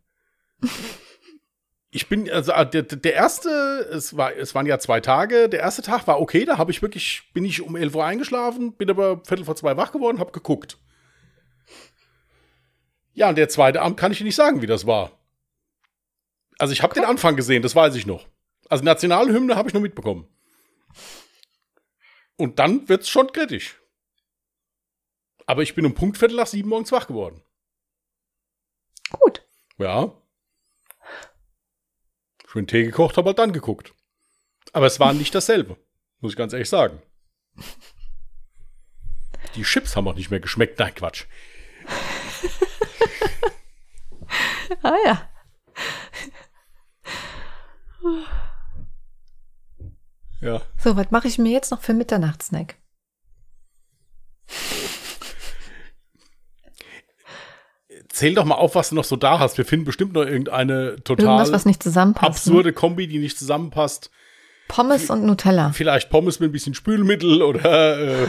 ich bin, also ah, der, der erste, es, war, es waren ja zwei Tage, der erste Tag war okay, da habe ich wirklich, bin ich um 11 Uhr eingeschlafen, bin aber Viertel vor zwei wach geworden, habe geguckt. Ja, und der zweite Abend kann ich dir nicht sagen, wie das war. Also ich habe den Anfang gesehen, das weiß ich noch. Also Nationalhymne habe ich noch mitbekommen. Und dann wird's schon kritisch. Aber ich bin um Punkt Viertel nach sieben morgens wach geworden. Gut. Ja. Schön Tee gekocht, habe halt dann geguckt. Aber es war nicht dasselbe, muss ich ganz ehrlich sagen. Die Chips haben auch nicht mehr geschmeckt. Nein, Quatsch. Ah ja. Ja. So, was mache ich mir jetzt noch für Mitternachtssnack? Zähl doch mal auf, was du noch so da hast. Wir finden bestimmt noch irgendeine total Irgendwas, was nicht zusammenpasst. ne? absurde Kombi, die nicht zusammenpasst. Pommes und Nutella. Vielleicht Pommes mit ein bisschen Spülmittel oder äh,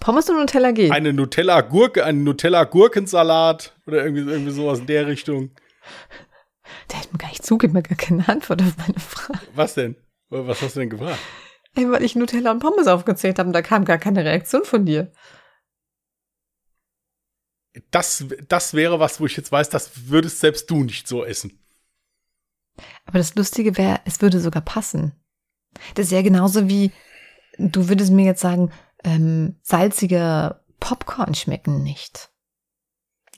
Pommes und Nutella geht. eine Nutella-Gurke, einen Nutella-Gurkensalat oder irgendwie, irgendwie sowas in der Richtung. Der hat mir gar nicht zugegeben, mir gar keine Antwort auf meine Frage. Was denn? Was hast du denn gefragt? Ey, weil ich Nutella und Pommes aufgezählt habe und da kam gar keine Reaktion von dir. Das, das wäre was, wo ich jetzt weiß, das würdest selbst du nicht so essen. Aber das Lustige wäre, es würde sogar passen. Das ist ja genauso wie, du würdest mir jetzt sagen, ähm, salzige Popcorn schmecken nicht.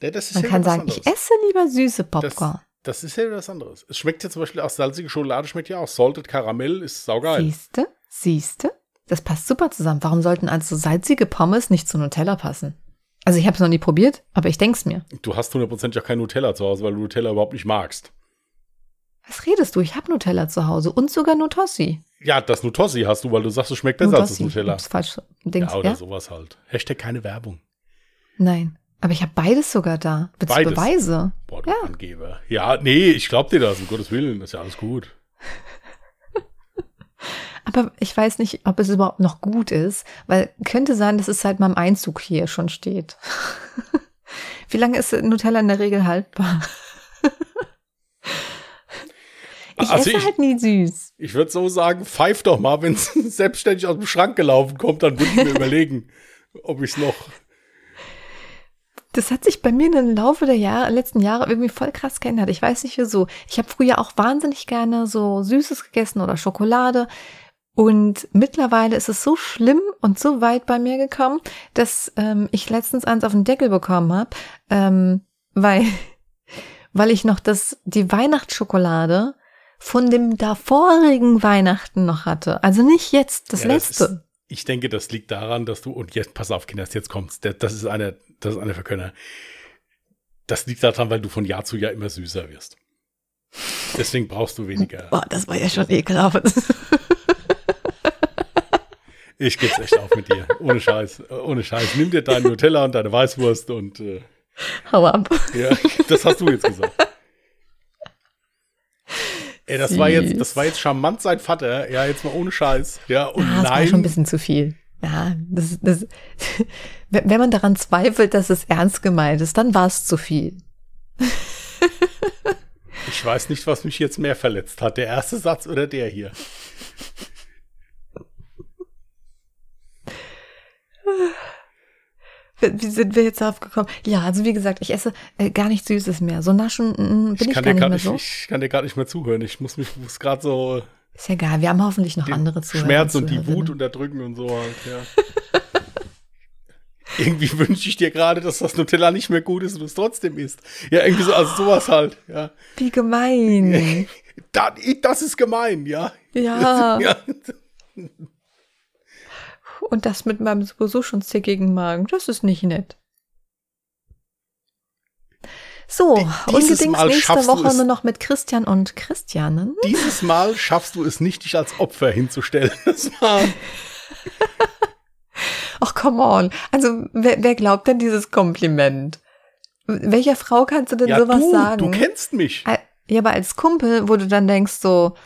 Ja, das ist Man ja kann sagen, anderes. ich esse lieber süße Popcorn. Das ist ja was anderes. Es schmeckt ja zum Beispiel auch salzige Schokolade, schmeckt ja auch. Salted Karamell ist saugeil. Siehste? Siehste? Das passt super zusammen. Warum sollten also salzige Pommes nicht zu Nutella passen? Also ich habe es noch nie probiert, aber ich denk's mir. Du hast hundertprozentig ja kein Nutella zu Hause, weil du Nutella überhaupt nicht magst. Was redest du? Ich habe Nutella zu Hause und sogar Nutossi. Ja, das Nutossi hast du, weil du sagst, es schmeckt besser als das Nutossi. Nutella. Ups, falsch. Dings, Ja, ja, oder sowas halt. Hashtag keine Werbung. Nein. Aber ich habe beides sogar da. Willst du Beides? Beweise? Boah, du Ja. Angeber. Ja, nee, ich glaub dir das, um Gottes Willen. Das ist ja alles gut. Aber ich weiß nicht, ob es überhaupt noch gut ist, weil könnte sein, dass es seit meinem Einzug hier schon steht. Wie lange ist Nutella in der Regel haltbar? Ich Also esse ich- halt nie süß. Ich würde so sagen, pfeif doch mal, wenn es selbstständig aus dem Schrank gelaufen kommt, dann würde ich mir überlegen, ob ich es noch. Das hat sich bei mir in den Laufe der Jahre, letzten Jahre irgendwie voll krass geändert. Ich weiß nicht wieso. Ich habe früher auch wahnsinnig gerne so Süßes gegessen oder Schokolade. Und mittlerweile ist es so schlimm und so weit bei mir gekommen, dass ähm, ich letztens eins auf den Deckel bekommen habe, ähm, weil, weil ich noch das, die Weihnachtsschokolade von dem davorigen Weihnachten noch hatte. Also nicht jetzt das Ja, das letzte. ist- ich denke, das liegt daran, dass du, und jetzt, pass auf, Kinder, jetzt kommt's. Das ist eine, das ist eine Verkönner. Das liegt daran, weil du von Jahr zu Jahr immer süßer wirst. Deswegen brauchst du weniger. Boah, das war ja schon ekelhaft. Ich geb's echt auf mit dir. Ohne Scheiß. Ohne Scheiß. Nimm dir deinen Nutella und deine Weißwurst und äh, Hau ab. ja, das hast du jetzt gesagt. Ey, das war jetzt, das war jetzt charmant sein Vater. Ja, jetzt mal ohne Scheiß. Ja, und Ja, das war nein. schon ein bisschen zu viel. Ja, das, das, wenn wenn man daran zweifelt, dass es ernst gemeint ist, dann war es zu viel. Ich weiß nicht, was mich jetzt mehr verletzt hat. Der erste Satz oder der hier? Wie sind wir jetzt darauf gekommen? Ja, also wie gesagt, ich esse äh, gar nicht Süßes mehr. So naschen mm, bin ich, kann gar nicht mehr nicht, so. ich kann dir gerade nicht mehr zuhören. Ich muss mich muss gerade so Ist ja egal, wir haben hoffentlich noch andere Zuhörer. Schmerz und die. Wut unterdrücken und so halt, ja. irgendwie wünsche ich dir gerade, dass das Nutella nicht mehr gut ist und es trotzdem isst. Ja, irgendwie so, also sowas halt, ja. Wie gemein. Da, das ist gemein, ja. Ja. ja. Und das mit meinem sowieso schon zickigen Magen, das ist nicht nett. So, Die- Mal nächste Woche es- nur noch mit Christian und Christianen. Dieses Mal schaffst du es nicht, dich als Opfer hinzustellen. Das war, Ach, come on. Also, wer, wer glaubt denn dieses Kompliment? Welcher Frau kannst du denn ja, sowas du, sagen? du kennst mich. Ja, aber als Kumpel, wo du dann denkst so,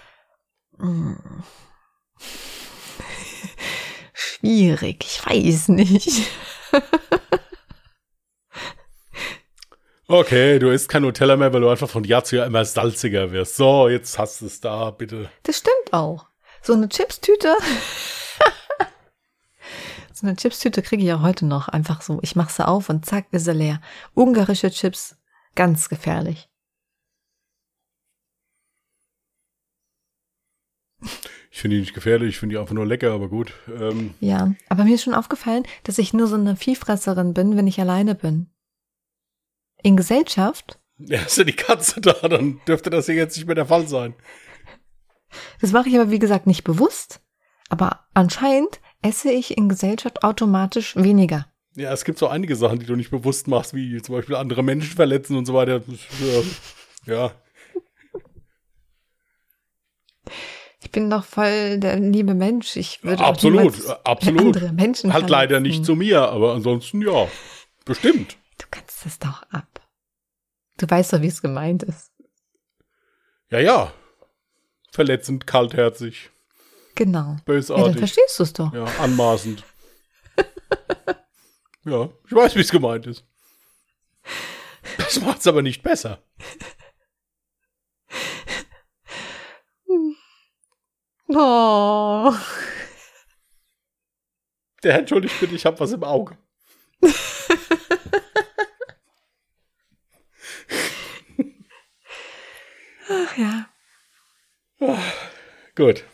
hm, schwierig, ich weiß nicht. Okay, du isst kein Nutella mehr, weil du einfach von Jahr zu Jahr immer salziger wirst. So, jetzt hast du es da, bitte. Das stimmt auch. So eine Chipstüte. So eine Chipstüte kriege ich auch heute noch. Einfach so. Ich mache sie auf und zack, ist sie leer. Ungarische Chips, ganz gefährlich. Ich finde die nicht gefährlich, ich finde die einfach nur lecker, aber gut. Ähm, Ja, aber mir ist schon aufgefallen, dass ich nur so eine Viehfresserin bin, wenn ich alleine bin. In Gesellschaft, ja, ist ja die Katze da, dann dürfte das hier jetzt nicht mehr der Fall sein. das mache ich aber wie gesagt nicht bewusst, aber anscheinend esse ich in Gesellschaft automatisch weniger. Ja, es gibt so einige Sachen, die du nicht bewusst machst, wie zum Beispiel andere Menschen verletzen und so weiter. Ja, ja. Ich bin doch voll der liebe Mensch. Ich würde absolut, äh, absolut. andere Menschen Halt leider verletzen. nicht zu mir, aber ansonsten ja, bestimmt. Du kannst das doch ab. Du weißt doch, wie es gemeint ist. Ja, ja. Verletzend, kaltherzig, Genau. Ja, dann bösartig, verstehst du es doch. ja, anmaßend. ja, ich weiß, wie es gemeint ist. Das macht's aber nicht besser. Oh. Der entschuldigt bitte, ich hab was im Auge. Ach ja. Gut.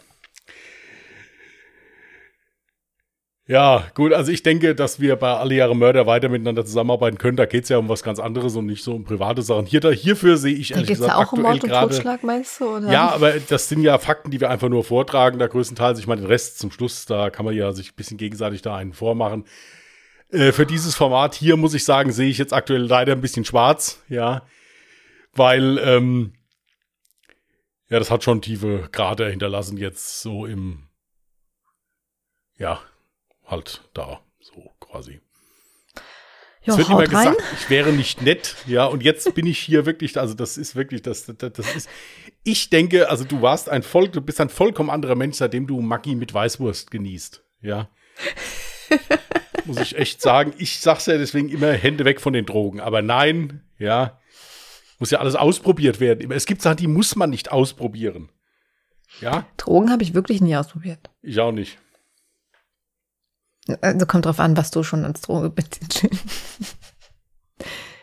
Ja, gut, also ich denke, dass wir bei Alle Jahre Mörder weiter miteinander zusammenarbeiten können. Da geht's ja um was ganz anderes und nicht so um private Sachen. Hier, da, hierfür sehe ich Da ehrlich geht's gesagt ja auch um aktuell Mord und gerade. Totschlag, meinst du? Oder? Ja, aber das sind ja Fakten, die wir einfach nur vortragen, da größtenteils. Ich meine, den Rest zum Schluss, da kann man ja sich ein bisschen gegenseitig da einen vormachen. Äh, für dieses Format hier, muss ich sagen, sehe ich jetzt aktuell leider ein bisschen schwarz, ja. Weil, ähm, ja, das hat schon tiefe Grade hinterlassen jetzt so im, ja, halt da, so quasi. Es wird immer haut rein. gesagt, ich wäre nicht nett, ja, und jetzt bin ich hier wirklich, also das ist wirklich, das, das, das ist, ich denke, also du warst ein voll, du bist ein vollkommen anderer Mensch, seitdem du Maggi mit Weißwurst genießt, ja. Muss ich echt sagen, ich sag's ja deswegen immer Hände weg von den Drogen, aber nein, ja, muss ja alles ausprobiert werden. Es gibt Sachen, die muss man nicht ausprobieren. Ja, Drogen habe ich wirklich nie ausprobiert. ich auch nicht. Also kommt drauf an, was du schon als Droge betitelst.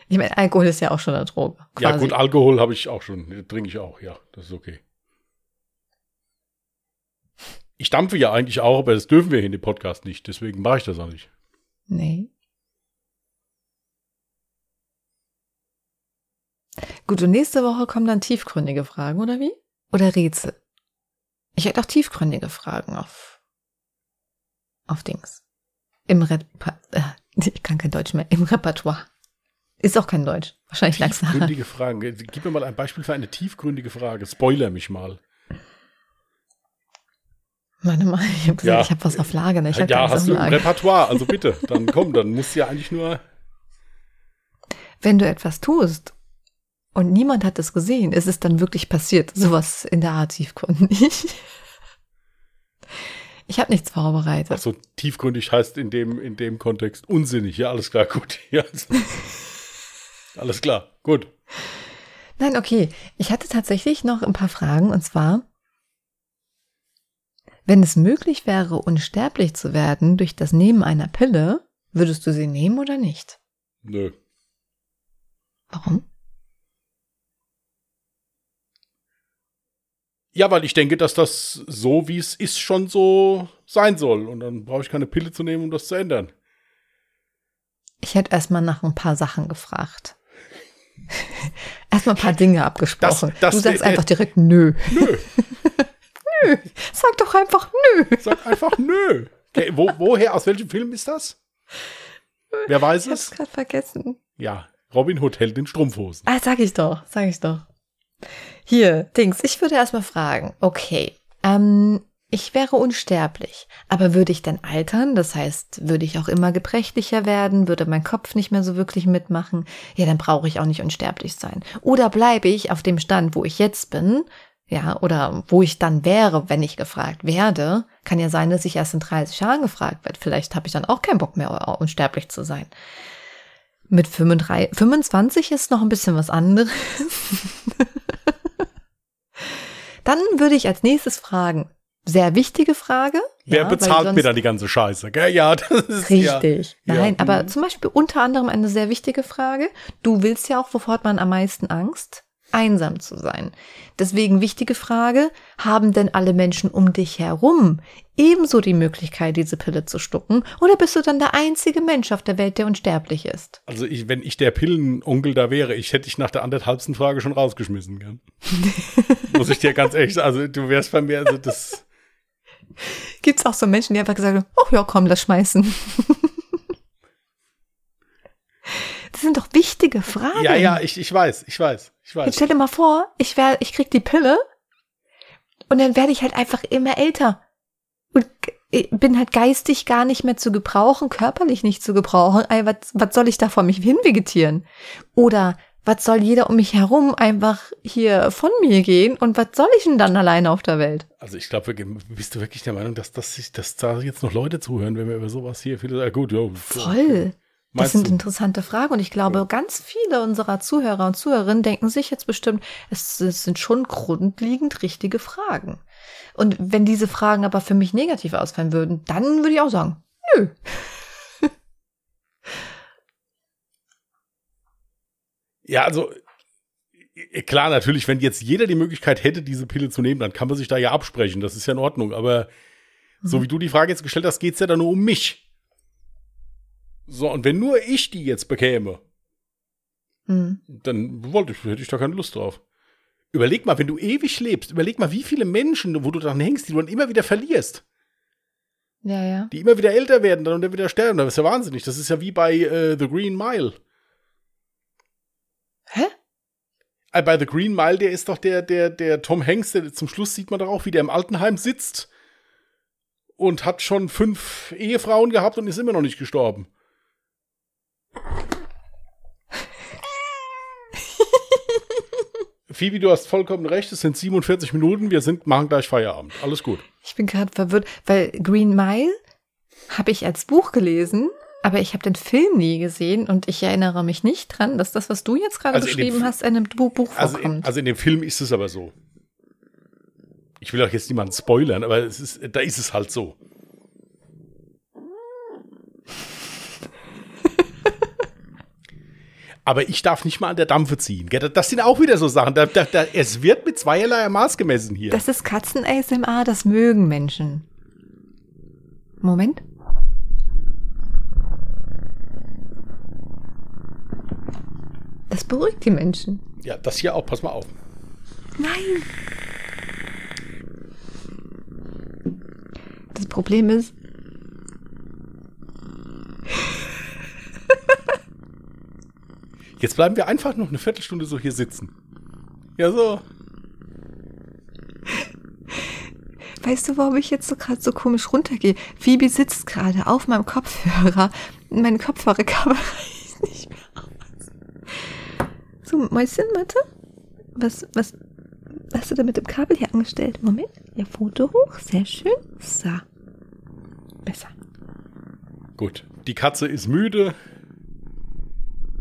Ich meine, Alkohol ist ja auch schon eine Droge. Quasi. Ja, gut, Alkohol habe ich auch schon, trinke ich auch, ja, das ist okay. Ich dampfe ja eigentlich auch, aber das dürfen wir hier in dem Podcast nicht, deswegen mache ich das auch nicht. Nee. Gut, und nächste Woche kommen dann tiefgründige Fragen, oder wie? Oder Rätsel? Ich hätte auch tiefgründige Fragen auf, auf Dings. Im Repa äh, ich kann kein Deutsch mehr. Im Repertoire. Ist auch kein Deutsch. Wahrscheinlich nachher. Tiefgründige Fragen. Gib mir mal ein Beispiel für eine tiefgründige Frage. Spoiler mich mal. Meine Mal, ich habe gesagt, Ja. ich habe was auf Lager. Ne? Ich ja, hast du Lager. Repertoire, also bitte, dann komm, dann musst du ja eigentlich nur. Wenn du etwas tust und niemand hat es gesehen, ist es dann wirklich passiert. Sowas in der Art tiefgründig. Ich habe nichts vorbereitet. Ach so, tiefgründig heißt in dem, in dem Kontext unsinnig. Ja, alles klar, gut. Ja. alles klar, gut. Nein, okay. Ich hatte tatsächlich noch ein paar Fragen und zwar, wenn es möglich wäre, unsterblich zu werden durch das Nehmen einer Pille, würdest du sie nehmen oder nicht? Nö. Warum? Ja, weil ich denke, dass das so, wie es ist, schon so sein soll. Und dann brauche ich keine Pille zu nehmen, um das zu ändern. Ich hätte erstmal nach ein paar Sachen gefragt. erstmal ein paar Dinge abgesprochen. das- du sagst äh, einfach direkt nö. Nö. Nö. Sag doch einfach nö. Sag einfach nö. Okay, wo, woher, aus welchem Film ist das? Wer weiß Ich hab's es? gerade vergessen. Ja, Robin Hood hält in Strumpfhosen. Ah, sag ich doch, sag ich doch. Hier, Dings, ich würde erstmal fragen, okay, ähm, ich wäre unsterblich, aber würde ich dann altern? Das heißt, würde ich auch immer gebrechlicher werden? Würde mein Kopf nicht mehr so wirklich mitmachen? Ja, dann brauche ich auch nicht unsterblich sein. Oder bleibe ich auf dem Stand, wo ich jetzt bin? Ja, oder wo ich dann wäre, wenn ich gefragt werde. Kann ja sein, dass ich erst in 30 Jahren gefragt werde. Vielleicht habe ich dann auch keinen Bock mehr, unsterblich zu sein. Mit 35, 25 ist noch ein bisschen was anderes. Dann würde ich als nächstes fragen, Sehr wichtige Frage. Wer ja, bezahlt mir dann die ganze Scheiße? Gell? Ja, das ist Richtig. Ja, Nein, ja. aber zum Beispiel unter anderem eine sehr wichtige Frage. Du willst ja auch, wovor hat man am meisten Angst? Einsam zu sein. Deswegen wichtige Frage, haben denn alle Menschen um dich herum ebenso die Möglichkeit, diese Pille zu stucken? Oder bist du dann der einzige Mensch auf der Welt, der unsterblich ist? Also ich, wenn ich der Pillenonkel da wäre, ich hätte dich nach der anderthalbsten Frage schon rausgeschmissen. Gell? Muss ich dir ganz ehrlich sagen, also du wärst bei mir, also das, Gibt's auch so Menschen, die einfach gesagt haben, oh ja, komm, lass schmeißen. Das sind doch wichtige Fragen. ja, ja, ich, ich weiß, ich weiß, ich Jetzt weiß. stell dir mal vor, ich wär, ich krieg die Pille und dann werde ich halt einfach immer älter. Und bin halt geistig gar nicht mehr zu gebrauchen, körperlich nicht zu gebrauchen. Ey, was, was soll ich da vor mich hinvegetieren? Oder was soll jeder um mich herum einfach hier von mir gehen und was soll ich denn dann alleine auf der Welt? Also ich glaube, bist du wirklich der Meinung, dass, das sich, dass da jetzt noch Leute zuhören, wenn wir über sowas hier viele, äh, gut, ja. Voll. Das Meinst sind du? interessante Fragen und ich glaube, ganz viele unserer Zuhörer und Zuhörerinnen denken sich jetzt bestimmt, es, es sind schon grundlegend richtige Fragen. Und wenn diese Fragen aber für mich negativ ausfallen würden, dann würde ich auch sagen, nö. Ja, also klar, natürlich, wenn jetzt jeder die Möglichkeit hätte, diese Pille zu nehmen, dann kann man sich da ja absprechen. Das ist ja in Ordnung. Aber so wie du die Frage jetzt gestellt hast, geht's ja dann nur um mich. So, und wenn nur ich die jetzt bekäme, Hm. dann wollte ich, hätte ich da keine Lust drauf. Überleg mal, wenn du ewig lebst, überleg mal, wie viele Menschen, wo du dran hängst, die du dann immer wieder verlierst, Ja, ja. die immer wieder älter werden, dann und dann wieder sterben. Das ist ja wahnsinnig. Das ist ja wie bei äh, The Green Mile. Hä? Äh, Bei The Green Mile, der ist doch der, der, der Tom Hanks, der zum Schluss sieht man doch auch, wie der im Altenheim sitzt und hat schon fünf Ehefrauen gehabt und ist immer noch nicht gestorben. Phoebe, du hast vollkommen recht, es sind 47 Minuten, wir sind, machen gleich Feierabend. Alles gut. Ich bin gerade verwirrt, weil Green Mile habe ich als Buch gelesen, aber ich habe den Film nie gesehen und ich erinnere mich nicht dran, dass das, was du jetzt gerade Also beschrieben hast, in einem Bu Buch Also in, vorkommt. also in dem Film ist es aber so. Ich will auch jetzt niemanden spoilern, aber es ist, da ist es halt so. Aber ich darf nicht mal an der Dampfe ziehen. Das sind auch wieder so Sachen. Da, da, da, es wird mit zweierlei Maß gemessen hier. Das ist Katzen-ASMR, das mögen Menschen. Moment. Das beruhigt die Menschen. ja, das hier auch. Pass mal auf. Nein. Das Problem ist, Jetzt bleiben wir einfach noch eine Viertelstunde so hier sitzen. Ja, so. weißt du, warum ich jetzt so gerade so komisch runtergehe? Phoebe sitzt gerade auf meinem Kopfhörer. Mein Kopfhörerkabel reicht nicht mehr aus. So, Mäuschen, warte. Was, was hast du da mit dem Kabel hier angestellt? Moment. Ja, Foto hoch. Sehr schön. So. Besser. Gut. Die Katze ist müde.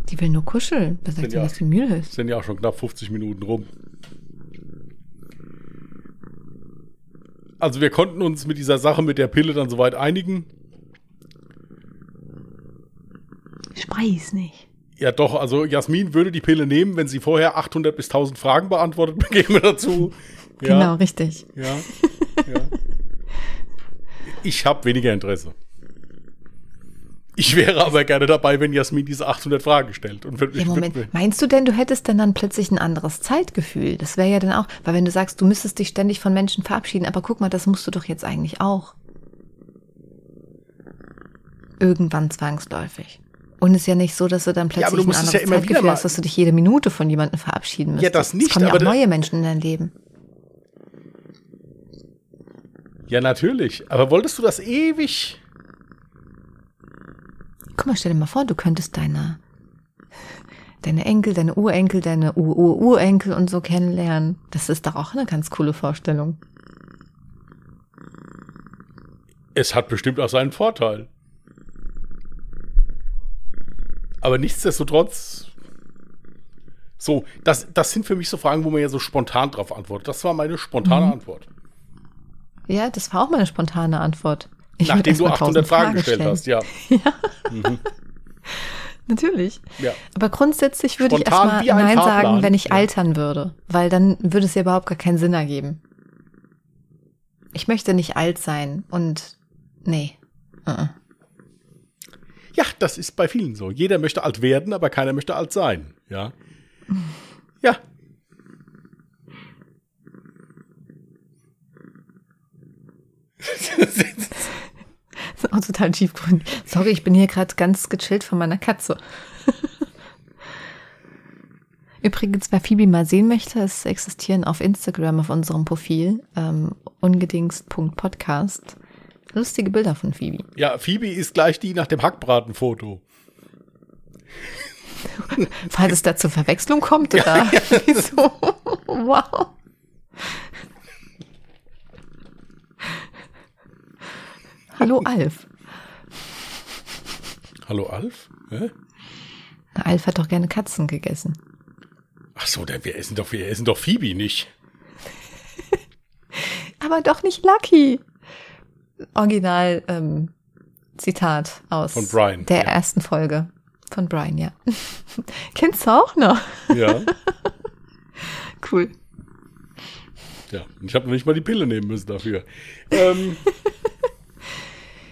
Die will nur kuscheln. Wer sagt ja- dass sie müde ist? Sind ja auch schon knapp 50 Minuten rum. Also wir konnten uns mit dieser Sache mit der Pille dann soweit einigen. Ich weiß nicht. Ja doch, also Jasmin würde die Pille nehmen, wenn sie vorher 800 bis 1000 Fragen beantwortet bekäme dazu. Ja, Genau, richtig. ja, ja. Ich habe weniger Interesse. Ich wäre aber gerne dabei, wenn Jasmin diese 800 Fragen stellt. Und Ja, Moment. Meinst du denn, du hättest denn dann plötzlich ein anderes Zeitgefühl? Das wäre ja dann auch, weil wenn du sagst, du müsstest dich ständig von Menschen verabschieden, aber guck mal, das musst du doch jetzt eigentlich auch. Irgendwann zwangsläufig. Und es ist ja nicht so, dass du dann Ja, plötzlich du musst ein es ja anderes wieder Zeitgefühl hast, dass du dich jede Minute von jemandem verabschieden müsstest. das nicht, Es kommen ja auch neue Menschen in dein Leben. Ja, natürlich. Aber wolltest du das ewig? Guck mal, stell dir mal vor, du könntest deine, deine Enkel, deine Urenkel, deine Ur-Ur-Urenkel und so kennenlernen. Das ist doch auch eine ganz coole Vorstellung. Es hat bestimmt auch seinen Vorteil. Aber nichtsdestotrotz. So, das, das sind für mich so Fragen, wo man ja so spontan drauf antwortet. Das war meine spontane Mhm. Antwort. Ja, das war auch meine spontane Antwort. Ich Nachdem du mal 800 tausend Fragen gestellt hast, ja. Natürlich. ja. Aber grundsätzlich würde ich erstmal Nein Fahrplan. sagen, wenn ich Ja. altern würde. Weil dann würde es ja überhaupt gar keinen Sinn ergeben. Ich möchte nicht alt sein und nee. Uh-uh. Ja, das ist bei vielen so. Jeder möchte alt werden, aber keiner möchte alt sein. Ja. Ja. Das ist auch total tiefgründig. Sorry, ich bin hier gerade ganz gechillt von meiner Katze. Übrigens, wer Phoebe mal sehen möchte, es existieren auf Instagram auf unserem Profil ähm, ungedingst.podcast lustige Bilder von Phoebe. ja, Phoebe ist gleich die nach dem Hackbratenfoto. Falls es da zur Verwechslung kommt, oder? Wieso? wow. Hallo Alf. Hallo Alf? Hä? Na, Alf hat doch gerne Katzen gegessen. Ach so, der, wir essen doch, wir essen doch Phoebe nicht. Aber doch nicht Lucky. Original ähm, Zitat aus Von Brian, der ja. ersten Folge. Von Brian, ja. Kennst du auch noch? Ja. Cool. ja. Ich habe noch nicht mal die Pille nehmen müssen dafür. Ähm,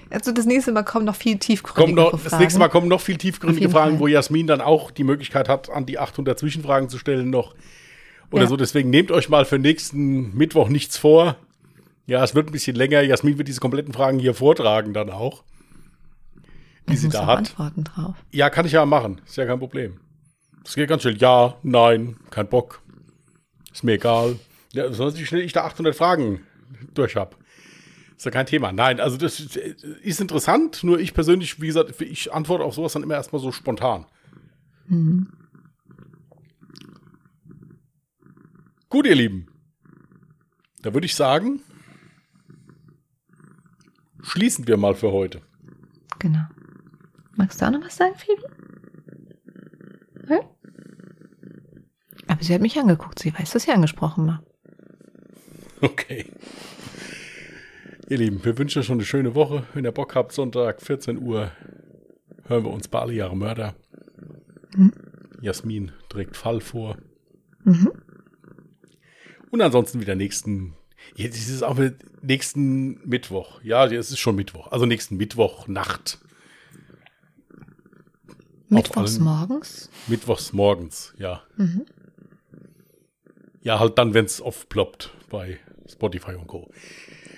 Also das nächste Mal kommen noch viel kommt tiefgründigere noch, Fragen. das nächste Mal kommen noch viel tiefgründige Fragen, Fall. wo Jasmin dann auch die Möglichkeit hat, an die 800 Zwischenfragen zu stellen noch. Oder Ja. so. Deswegen nehmt euch mal für nächsten Mittwoch nichts vor. Ja, es wird ein bisschen länger. Jasmin wird diese kompletten Fragen hier vortragen dann auch. Die Ich sie da hat. Antworten drauf. Ja, kann ich ja machen. Ist ja kein Problem. Das geht ganz schnell. Ja, nein, kein Bock. Ist mir egal. Ja, sonst wie schnell ich da 800 Fragen durch hab. Ist ja kein Thema. Nein, also das ist, ist interessant. Nur ich persönlich, wie gesagt, ich antworte auf sowas dann immer erstmal so spontan. Gut, ihr Lieben. Da würde ich sagen, schließen wir mal für heute. Genau. Magst du auch noch was sagen, Phoebe? Hm? Aber sie hat mich angeguckt. Sie weiß, dass sie angesprochen war. Okay. Ihr Lieben, wir wünschen euch schon eine schöne Woche. Wenn ihr Bock habt, Sonntag, 14 Uhr, hören wir uns bei Alle Jahre Mörder. Jasmin trägt Fall vor. Und ansonsten wieder nächsten, jetzt ist es auch wieder nächsten Mittwoch. Ja, es ist schon Mittwoch. Also nächsten Mittwoch Nacht. Mittwochs morgens. Mittwochs morgens, ja. Ja, halt dann, wenn es aufploppt bei Spotify und Co.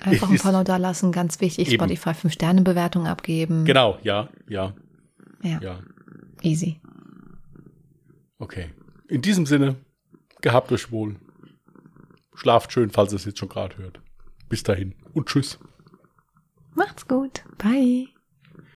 Einfach ein Follow da lassen, ganz wichtig. Eben. Spotify 5-Sterne-Bewertung abgeben. Genau, ja, ja, Ja, ja. easy. Okay. In diesem Sinne, gehabt euch wohl. Schlaft schön, falls ihr es jetzt schon gerade hört. Bis dahin und tschüss. Macht's gut. Bye.